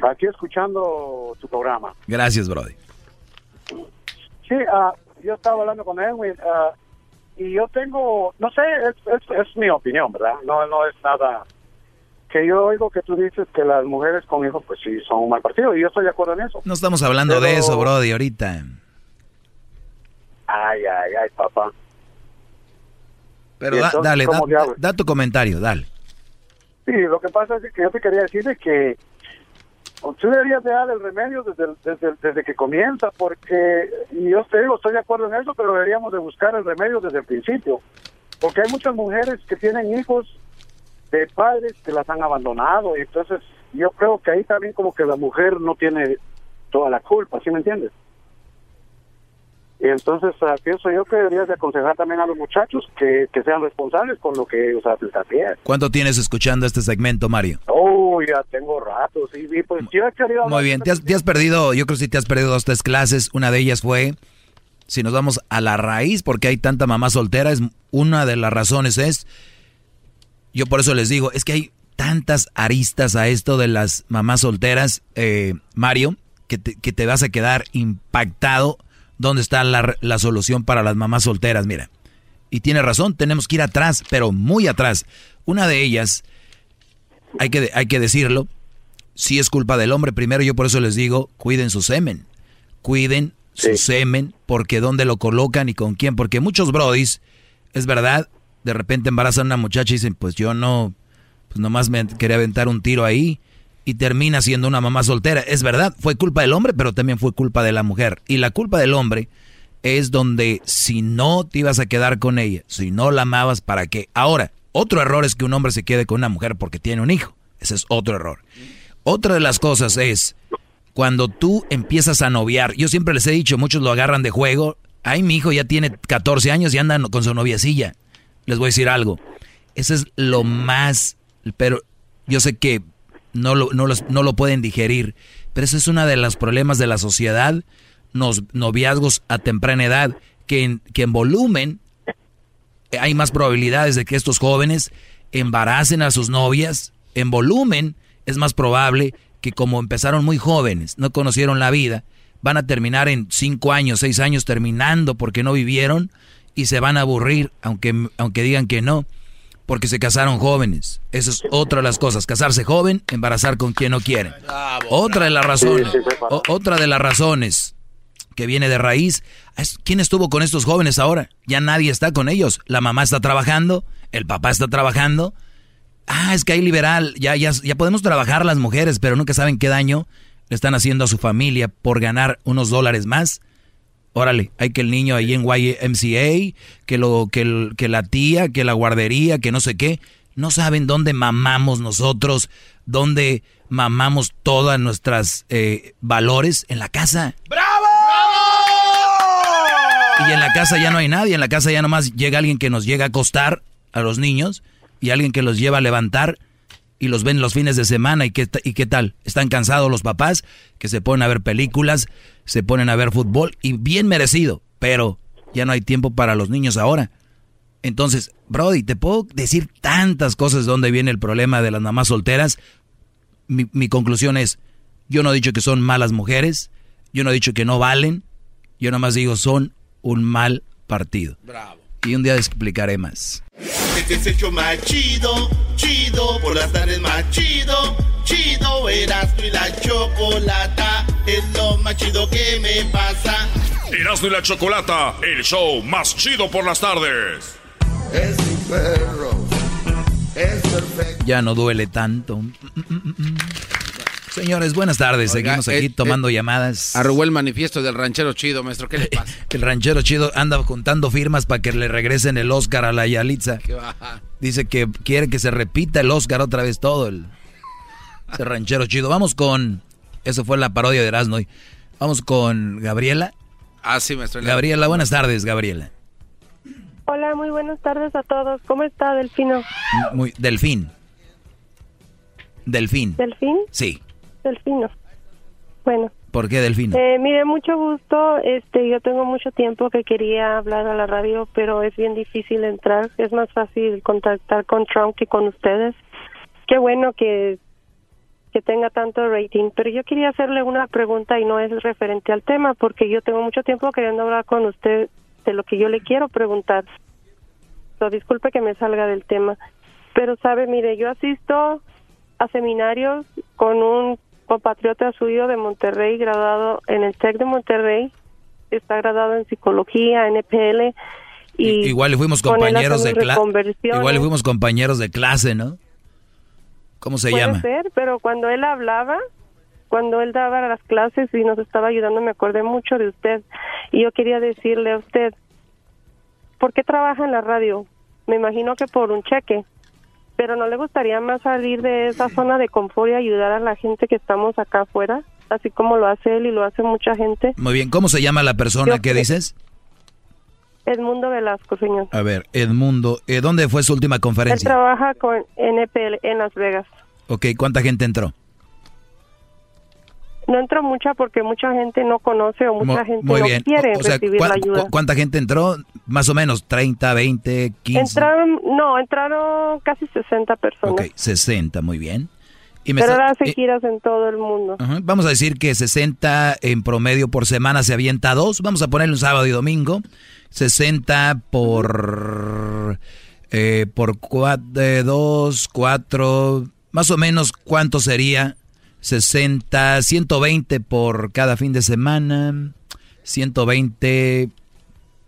Aquí escuchando tu programa. Gracias, Brody. Sí, ah, yo estaba hablando con Edwin ah, y yo tengo, no sé, es, es, es mi opinión, ¿verdad? No, no es nada que yo oigo que tú dices que las mujeres con hijos, pues sí, son un mal partido y yo estoy de acuerdo en eso. No estamos hablando de eso, Brody, ahorita. Ay, ay, ay, papá. Pero ¿Y da- entonces dale, da, da tu comentario, dale. Sí, lo que pasa es que yo te quería decir de que tú deberías de dar el remedio desde, desde, desde que comienza, porque y yo te digo, estoy de acuerdo en eso, pero deberíamos de buscar el remedio desde el principio, porque hay muchas mujeres que tienen hijos de padres que las han abandonado, y entonces yo creo que ahí también como que la mujer no tiene toda la culpa, ¿sí me entiendes? Entonces ah, pienso yo que deberías de aconsejar también a los muchachos que, que sean responsables con lo que ellos hacen también. ¿Cuánto tienes escuchando este segmento, Mario? Oh, ya tengo rato, sí, y pues yo he querido Muy bien, te has, te has perdido, yo creo que sí te has perdido dos, tres clases. Una de ellas fue, si nos vamos a la raíz, porque hay tanta mamá soltera, es una de las razones es, yo por eso les digo, es que hay tantas aristas a esto de las mamás solteras, eh, Mario, que te, que te vas a quedar impactado dónde está la, la solución para las mamás solteras, mira. Y tiene razón, tenemos que ir atrás, pero muy atrás. Una de ellas, hay que, hay que decirlo, sí es culpa del hombre. Primero yo por eso les digo, cuiden su semen. Cuiden su semen, porque dónde lo colocan y con quién. Porque muchos brodis, es verdad, de repente embarazan a una muchacha y dicen, pues yo no, pues nomás me quería aventar un tiro ahí. Y termina siendo una mamá soltera. Es verdad, fue culpa del hombre, pero también fue culpa de la mujer. Y la culpa del hombre es donde si no te ibas a quedar con ella, si no la amabas, ¿para qué? Ahora, otro error es que un hombre se quede con una mujer porque tiene un hijo. Ese es otro error. Otra de las cosas es, cuando tú empiezas a noviar, yo siempre les he dicho, muchos lo agarran de juego, ay, mi hijo ya tiene 14 años y andan con su noviecilla. Les voy a decir algo, eso es lo más, pero yo sé que no lo, no, no lo pueden digerir, pero eso es uno de los problemas de la sociedad, los noviazgos a temprana edad, que en, que en volumen hay más probabilidades de que estos jóvenes embaracen a sus novias, en volumen es más probable que como empezaron muy jóvenes, no conocieron la vida, van a terminar en cinco años, seis años terminando porque no vivieron y se van a aburrir, aunque, aunque digan que no, porque se casaron jóvenes. Esa es otra de las cosas, casarse joven, embarazar con quien no quiere. Otra de las razones, otra de las razones que viene de raíz. ¿Quién estuvo con estos jóvenes ahora? Ya nadie está con ellos. La mamá está trabajando, el papá está trabajando. Ah, es que hay liberal, ya, ya, ya podemos trabajar las mujeres, pero nunca saben qué daño le están haciendo a su familia por ganar unos dólares más. Órale, hay que el niño ahí en YMCA, que, lo, que, que la tía, que la guardería, que no sé qué. No saben dónde mamamos nosotros, dónde mamamos todas nuestras eh, valores en la casa. ¡Bravo! Y en la casa ya no hay nadie, en la casa ya nomás llega alguien que nos llega a acostar a los niños y alguien que los lleva a levantar y los ven los fines de semana y qué, y qué tal. Están cansados los papás que se ponen a ver películas, se ponen a ver fútbol y bien merecido, pero ya no hay tiempo para los niños ahora. Entonces, Brody, te puedo decir tantas cosas de dónde viene el problema de las mamás solteras. Mi, mi conclusión es, yo no he dicho que son malas mujeres, yo no he dicho que no valen, yo nomás digo son un mal partido. Bravo. Y un día explicaré más. Este es el show más chido, chido, por las tardes más chido, chido, Erasmo y la chocolata, es lo más chido que me pasa. Erasmo y la Chocolata, el show más chido por las tardes. Es mi perro, es perfecto. Ya no duele tanto. Señores, buenas tardes. Oiga, Seguimos aquí eh, tomando eh, llamadas. Arrugó el manifiesto del ranchero chido, maestro. ¿Qué le pasa? El ranchero chido anda juntando firmas para que le regresen el Oscar a la Yalitza. ¿Qué va? Dice que quiere que se repita el Oscar otra vez todo. El, ese ranchero chido. Vamos con. Eso fue la parodia de Erasmo. Vamos con Gabriela. Ah, sí, maestro. Gabriela, buenas tardes, Gabriela. Hola, muy buenas tardes a todos. ¿Cómo está, Delfino? Muy, Delfín. Delfín. ¿Delfín? Sí. Delfino. Bueno, ¿Por qué Delfín? eh, mire, mucho gusto. Este, yo tengo mucho tiempo que quería hablar a la radio, pero es bien difícil entrar. Es más fácil contactar con Trump que con ustedes. Qué bueno que que tenga tanto rating, pero yo quería hacerle una pregunta y no es referente al tema, porque yo tengo mucho tiempo queriendo hablar con usted de lo que yo le quiero preguntar. So, disculpe que me salga del tema, pero sabe, mire, yo asisto a seminarios con un compatriota suyo de Monterrey, graduado en el TEC de Monterrey, está graduado en psicología, NPL, y Igual fuimos compañeros de clase. Igual fuimos compañeros de clase, ¿no? ¿Cómo se Puede llama? ser, pero cuando él hablaba, cuando él daba las clases y nos estaba ayudando, me acordé mucho de usted. Y yo quería decirle a usted, ¿por qué trabaja en la radio? Me imagino que por un cheque. Pero ¿no le gustaría más salir de esa zona de confort y ayudar a la gente que estamos acá afuera? Así como lo hace él y lo hace mucha gente. Muy bien, ¿cómo se llama la persona Yo que dices? Edmundo Velasco, señor. A ver, Edmundo, eh, ¿dónde fue su última Él conferencia? trabaja con NPL en Las Vegas. Ok, ¿cuánta gente entró? No entró mucha porque mucha gente no conoce o mucha Mu- gente Muy no bien. quiere O- o sea, recibir ¿cuá- la ayuda. cu- ¿Cuánta gente entró? Más o menos, 30, 20, 15. Entraron, no, entraron casi 60 personas. Ok, 60, muy bien. Y me pero está- ahora hace eh, giras en todo el mundo. Ajá, Vamos a decir que 60 en promedio por semana se avienta dos. Vamos a ponerle un sábado y domingo. 60 por eh, por 2, 4, más o menos cuánto sería 60, 120 por cada fin de semana, 120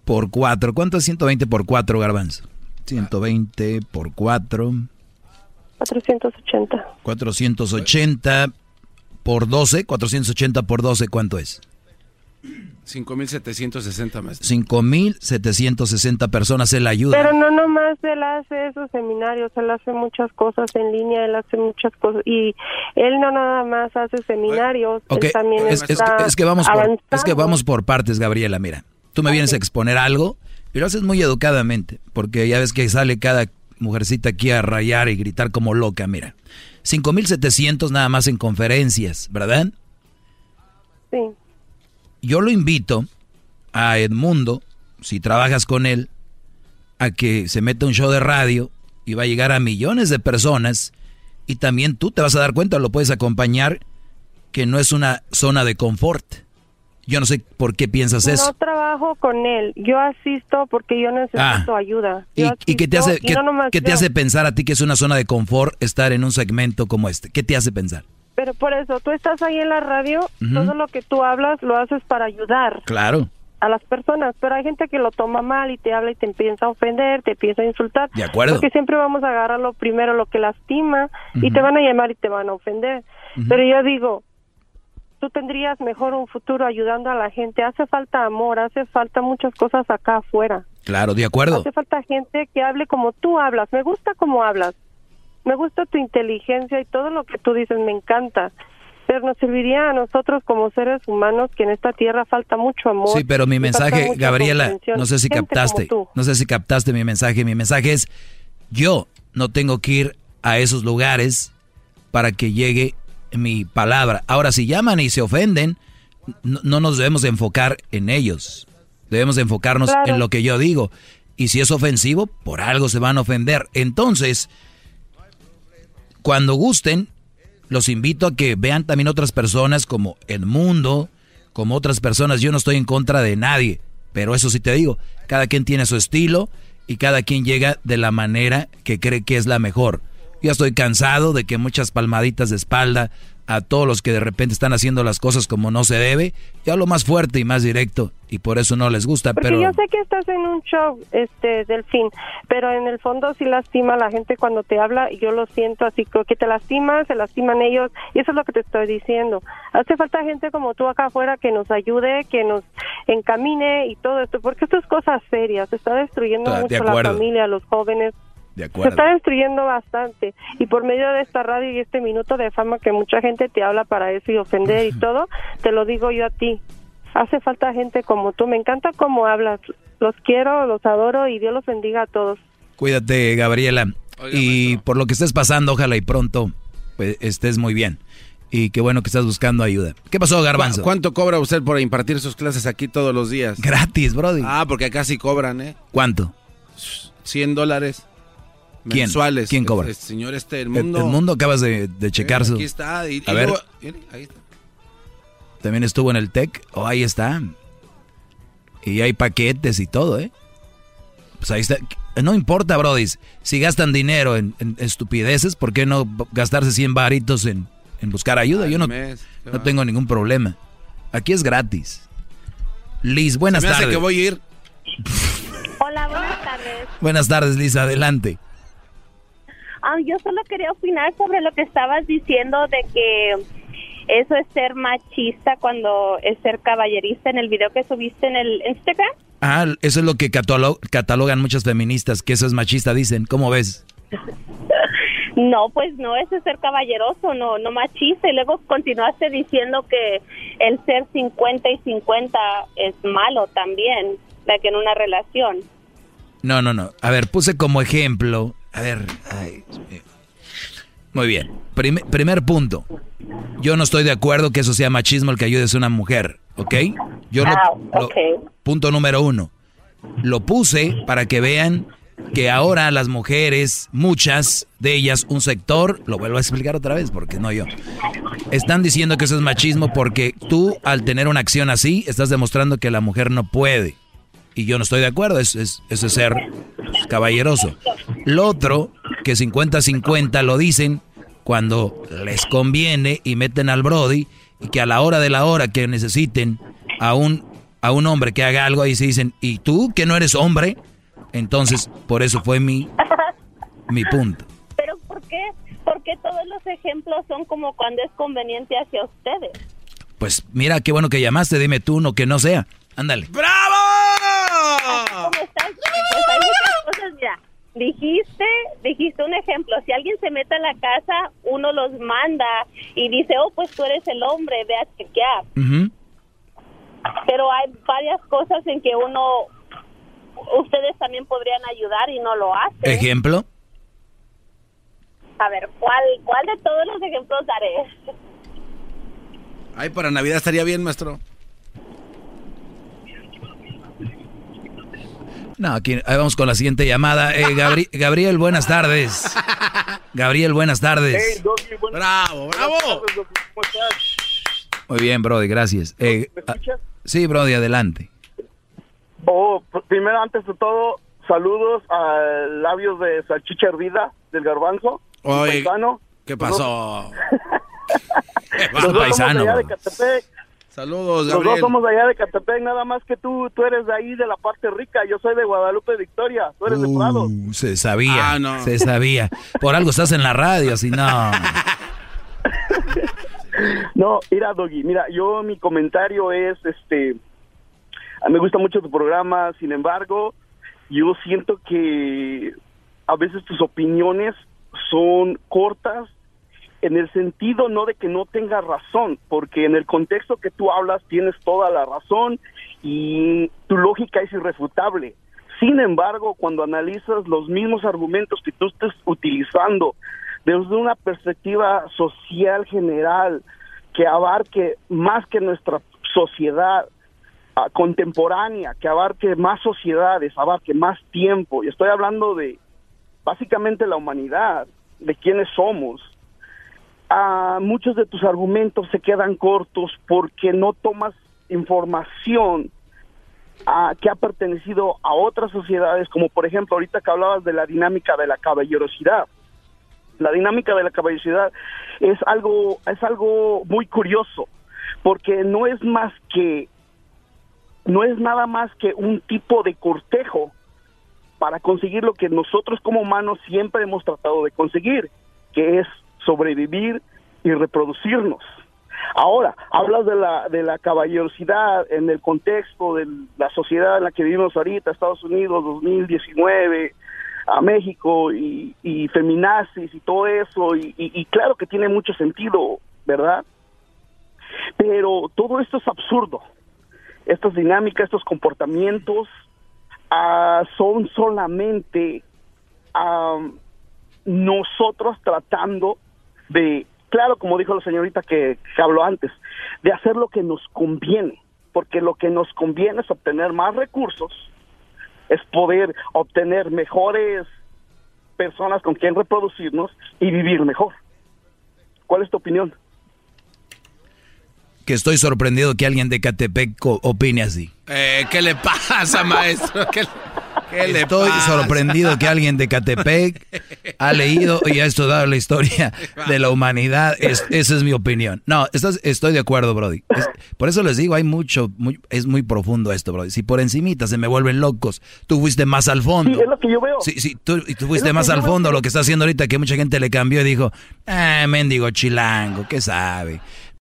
por 4. ¿Cuánto es 120 por 4, Garbanzo? 120 por 4. 480. 480 por 12, 480 por 12, ¿cuánto es? 5.760 más. 5.760 personas él ayuda. Pero no nomás él hace esos seminarios, él hace muchas cosas en línea, él hace muchas cosas y él no nada más hace seminarios, él también es, es está que- es que vamos por, es que vamos por partes, Gabriela. Mira, tú me vienes a exponer algo y lo haces muy educadamente, porque ya ves que sale cada mujercita aquí a rayar y gritar como loca. Mira, 5.700 nada más en conferencias, ¿verdad? Sí. Yo lo invito a Edmundo, si trabajas con él, a que se meta un show de radio y va a llegar a millones de personas y también tú te vas a dar cuenta, lo puedes acompañar, que no es una zona de confort. Yo no sé por qué piensas No eso. trabajo con él, yo asisto porque yo necesito Ah. ayuda. ¿Y, qué te hace, qué, no te hace pensar a ti que es una zona de confort estar en un segmento como este? ¿Qué te hace pensar? Pero por eso, tú estás ahí en la radio, todo lo que tú hablas lo haces para ayudar Claro, a las personas, pero hay gente que lo toma mal y te habla y te empieza a ofender, te empieza a insultar. De acuerdo. Porque siempre vamos a agarrar lo primero, lo que lastima, y te van a llamar y te van a ofender. Pero yo digo, tú tendrías mejor un futuro ayudando a la gente. Hace falta amor, hace falta muchas cosas acá afuera. claro, de acuerdo. Hace falta gente que hable como tú hablas. Me gusta cómo hablas. Me gusta tu inteligencia y todo lo que tú dices me encanta. Pero nos serviría a nosotros como seres humanos que en esta tierra falta mucho amor. Sí, pero mi mensaje, Gabriela, no sé si Gente captaste, no sé si captaste mi mensaje. Mi mensaje es, yo no tengo que ir a esos lugares para que llegue mi palabra. Ahora, si llaman y se ofenden, no, no nos debemos de enfocar en ellos. Debemos de enfocarnos Claro. en lo que yo digo. Y si es ofensivo, por algo se van a ofender. Entonces, cuando gusten, los invito a que vean también otras personas como el mundo, como otras personas. Yo no estoy en contra de nadie, pero eso sí te digo, cada quien tiene su estilo y cada quien llega de la manera que cree que es la mejor. Yo estoy cansado de que muchas palmaditas de espalda a todos los que de repente están haciendo las cosas como no se debe. Yo hablo más fuerte y más directo y por eso no les gusta, Porque pero yo sé que estás en un show, este, Delfín, pero en el fondo sí lastima a la gente cuando te habla y yo lo siento así, como que te lastiman, se lastiman ellos y eso es lo que te estoy diciendo. Hace falta gente como tú acá afuera que nos ayude, que nos encamine y todo esto, porque esto es cosas serias, se está destruyendo de mucho la familia, los jóvenes. De Se está destruyendo bastante y por medio de esta radio y este minuto de fama que mucha gente te habla para eso y ofender y todo, te lo digo yo a ti. Hace falta gente como tú. Me encanta cómo hablas. Los quiero, los adoro y Dios los bendiga a todos. Cuídate, Gabriela. y por lo que estés pasando, ojalá y pronto pues, estés muy bien. Y qué bueno que estás buscando ayuda. ¿Qué pasó, Garbanzo? ¿Cu- ¿Cuánto cobra usted por impartir sus clases aquí todos los días? Gratis, Brody. Ah, porque acá sí cobran, ¿eh? ¿Cuánto? 100 dólares ¿Quién? mensuales. ¿Quién cobra? El, señor este, el mundo. el mundo acabas de, de checar su... Aquí está. Y, A y ver. luego- mire, ahí está. También estuvo en el TEC. Oh, ahí está. Y hay paquetes y todo, ¿eh? Pues ahí está. No importa, Brody. Si gastan dinero en, en estupideces, ¿por qué no gastarse 100 varitos en, en buscar ayuda? Yo no, mes, no tengo ningún problema. Aquí es gratis. Liz, buenas Se me hace tardes. que voy a ir. Hola, buenas tardes. Buenas tardes, Liz, adelante. Ah, yo solo quería opinar sobre lo que estabas diciendo de que eso es ser machista cuando es ser caballerista en el video que subiste en el Instagram. Ah, eso es lo que catalo- catalogan muchas feministas, que eso es machista, dicen. ¿Cómo ves? No, pues no, eso es ser caballeroso, no, no machista. Y luego continuaste diciendo que el ser 50 y 50 es malo también, la que en una relación. No, no, no. A ver, puse como ejemplo. A ver. ay. Muy bien. Prim- primer punto. Yo no estoy de acuerdo que eso sea machismo el que ayudes a una mujer, ¿ok? Yo lo- Ah, lo- ok. punto número uno. Lo puse para que vean que ahora las mujeres, muchas de ellas, un sector, lo vuelvo a explicar otra vez porque no yo, están diciendo que eso es machismo porque tú al tener una acción así estás demostrando que la mujer no puede. Y yo no estoy de acuerdo, es, es, es ser caballeroso. Lo otro, que 50-50 lo dicen cuando les conviene y meten al Brody y que a la hora de la hora que necesiten a un, a un hombre que haga algo ahí se dicen, ¿y tú que no eres hombre? Entonces, por eso fue mi, mi punto. Pero ¿por qué? ¿Por qué todos los ejemplos son como cuando es conveniente hacia ustedes? pues mira, qué bueno que llamaste, dime tú uno que no sea. Ándale. ¡Bravo! ¿Cómo estás? Pues hay muchas cosas, mira. Dijiste, dijiste un ejemplo, si alguien se mete a la casa, uno los manda y dice, oh, pues tú eres el hombre, ve a chequear. Pero hay varias cosas en que uno, ustedes también podrían ayudar y no lo hacen. ¿Ejemplo? A ver, ¿cuál, cuál de todos los ejemplos daré? Ay, para Navidad estaría bien, maestro. No, aquí ahí vamos con la siguiente llamada. Eh, Gabri- Gabriel, buenas tardes. Gabriel, buenas tardes. Bravo, bravo. ¿Cómo estás? Muy bien, Brody, gracias. Eh, ¿Me ah, escuchas? sí, Brody, adelante. Oh, pr- primero, antes de todo, saludos a labios de salchicha hervida del garbanzo. Oye, paisano. ¿Qué pasó? Somos de allá de Catepec. Saludos, Los dos Gabriel. somos de allá de Catepec, nada más que tú, tú eres de ahí, de la parte rica. Yo soy de Guadalupe Victoria, tú eres de Prado. Uh, se sabía, Ah, no. se sabía. Por algo estás en la radio, si no. No, mira, Doggy, mira, yo mi comentario es, este, a mí me gusta mucho tu programa, sin embargo, yo siento que a veces tus opiniones son cortas en el sentido no de que no tengas razón, porque en el contexto que tú hablas tienes toda la razón y tu lógica es irrefutable. Sin embargo, cuando analizas los mismos argumentos que tú estés utilizando desde una perspectiva social general que abarque más que nuestra sociedad ah, contemporánea, que abarque más sociedades, abarque más tiempo, y estoy hablando de básicamente la humanidad, de quiénes somos, ah, muchos de tus argumentos se quedan cortos porque no tomas información ah, que ha pertenecido a otras sociedades, como por ejemplo ahorita que hablabas de la dinámica de la caballerosidad. La dinámica de la caballerosidad es algo, es algo muy curioso, porque no es más que, no es nada más que un tipo de cortejo para conseguir lo que nosotros como humanos siempre hemos tratado de conseguir, que es sobrevivir y reproducirnos. Ahora, hablas de la, de la caballerosidad en el contexto de la sociedad en la que vivimos ahorita, Estados Unidos 2019, a México y, feminazis y todo eso, y, y- claro que tiene mucho sentido, ¿verdad? Pero todo esto es absurdo. Estas dinámicas, estos comportamientos ah, son solamente am, nosotros tratando de, claro, como dijo la señorita que, que habló antes, de hacer lo que nos conviene, porque lo que nos conviene es obtener más recursos, es poder obtener mejores personas con quien reproducirnos y vivir mejor. ¿Cuál es tu opinión? Que estoy sorprendido que alguien de Catepec opine así. Eh, ¿Qué le pasa, maestro? ¿Qué, qué le Estoy pasa? sorprendido que alguien de Catepec ha leído y ha estudiado la historia de la humanidad. Es- esa es mi opinión. No, estás- estoy de acuerdo, Brody. Es- por eso les digo, hay mucho, muy- es muy profundo esto, Brody. Si por encimita se me vuelven locos, tú fuiste más al fondo. Sí, es lo que yo veo. Sí, sí, tú, y tú fuiste más al veo. fondo, lo que está haciendo ahorita, que mucha gente le cambió y dijo, ah, mendigo chilango, ¿qué sabe?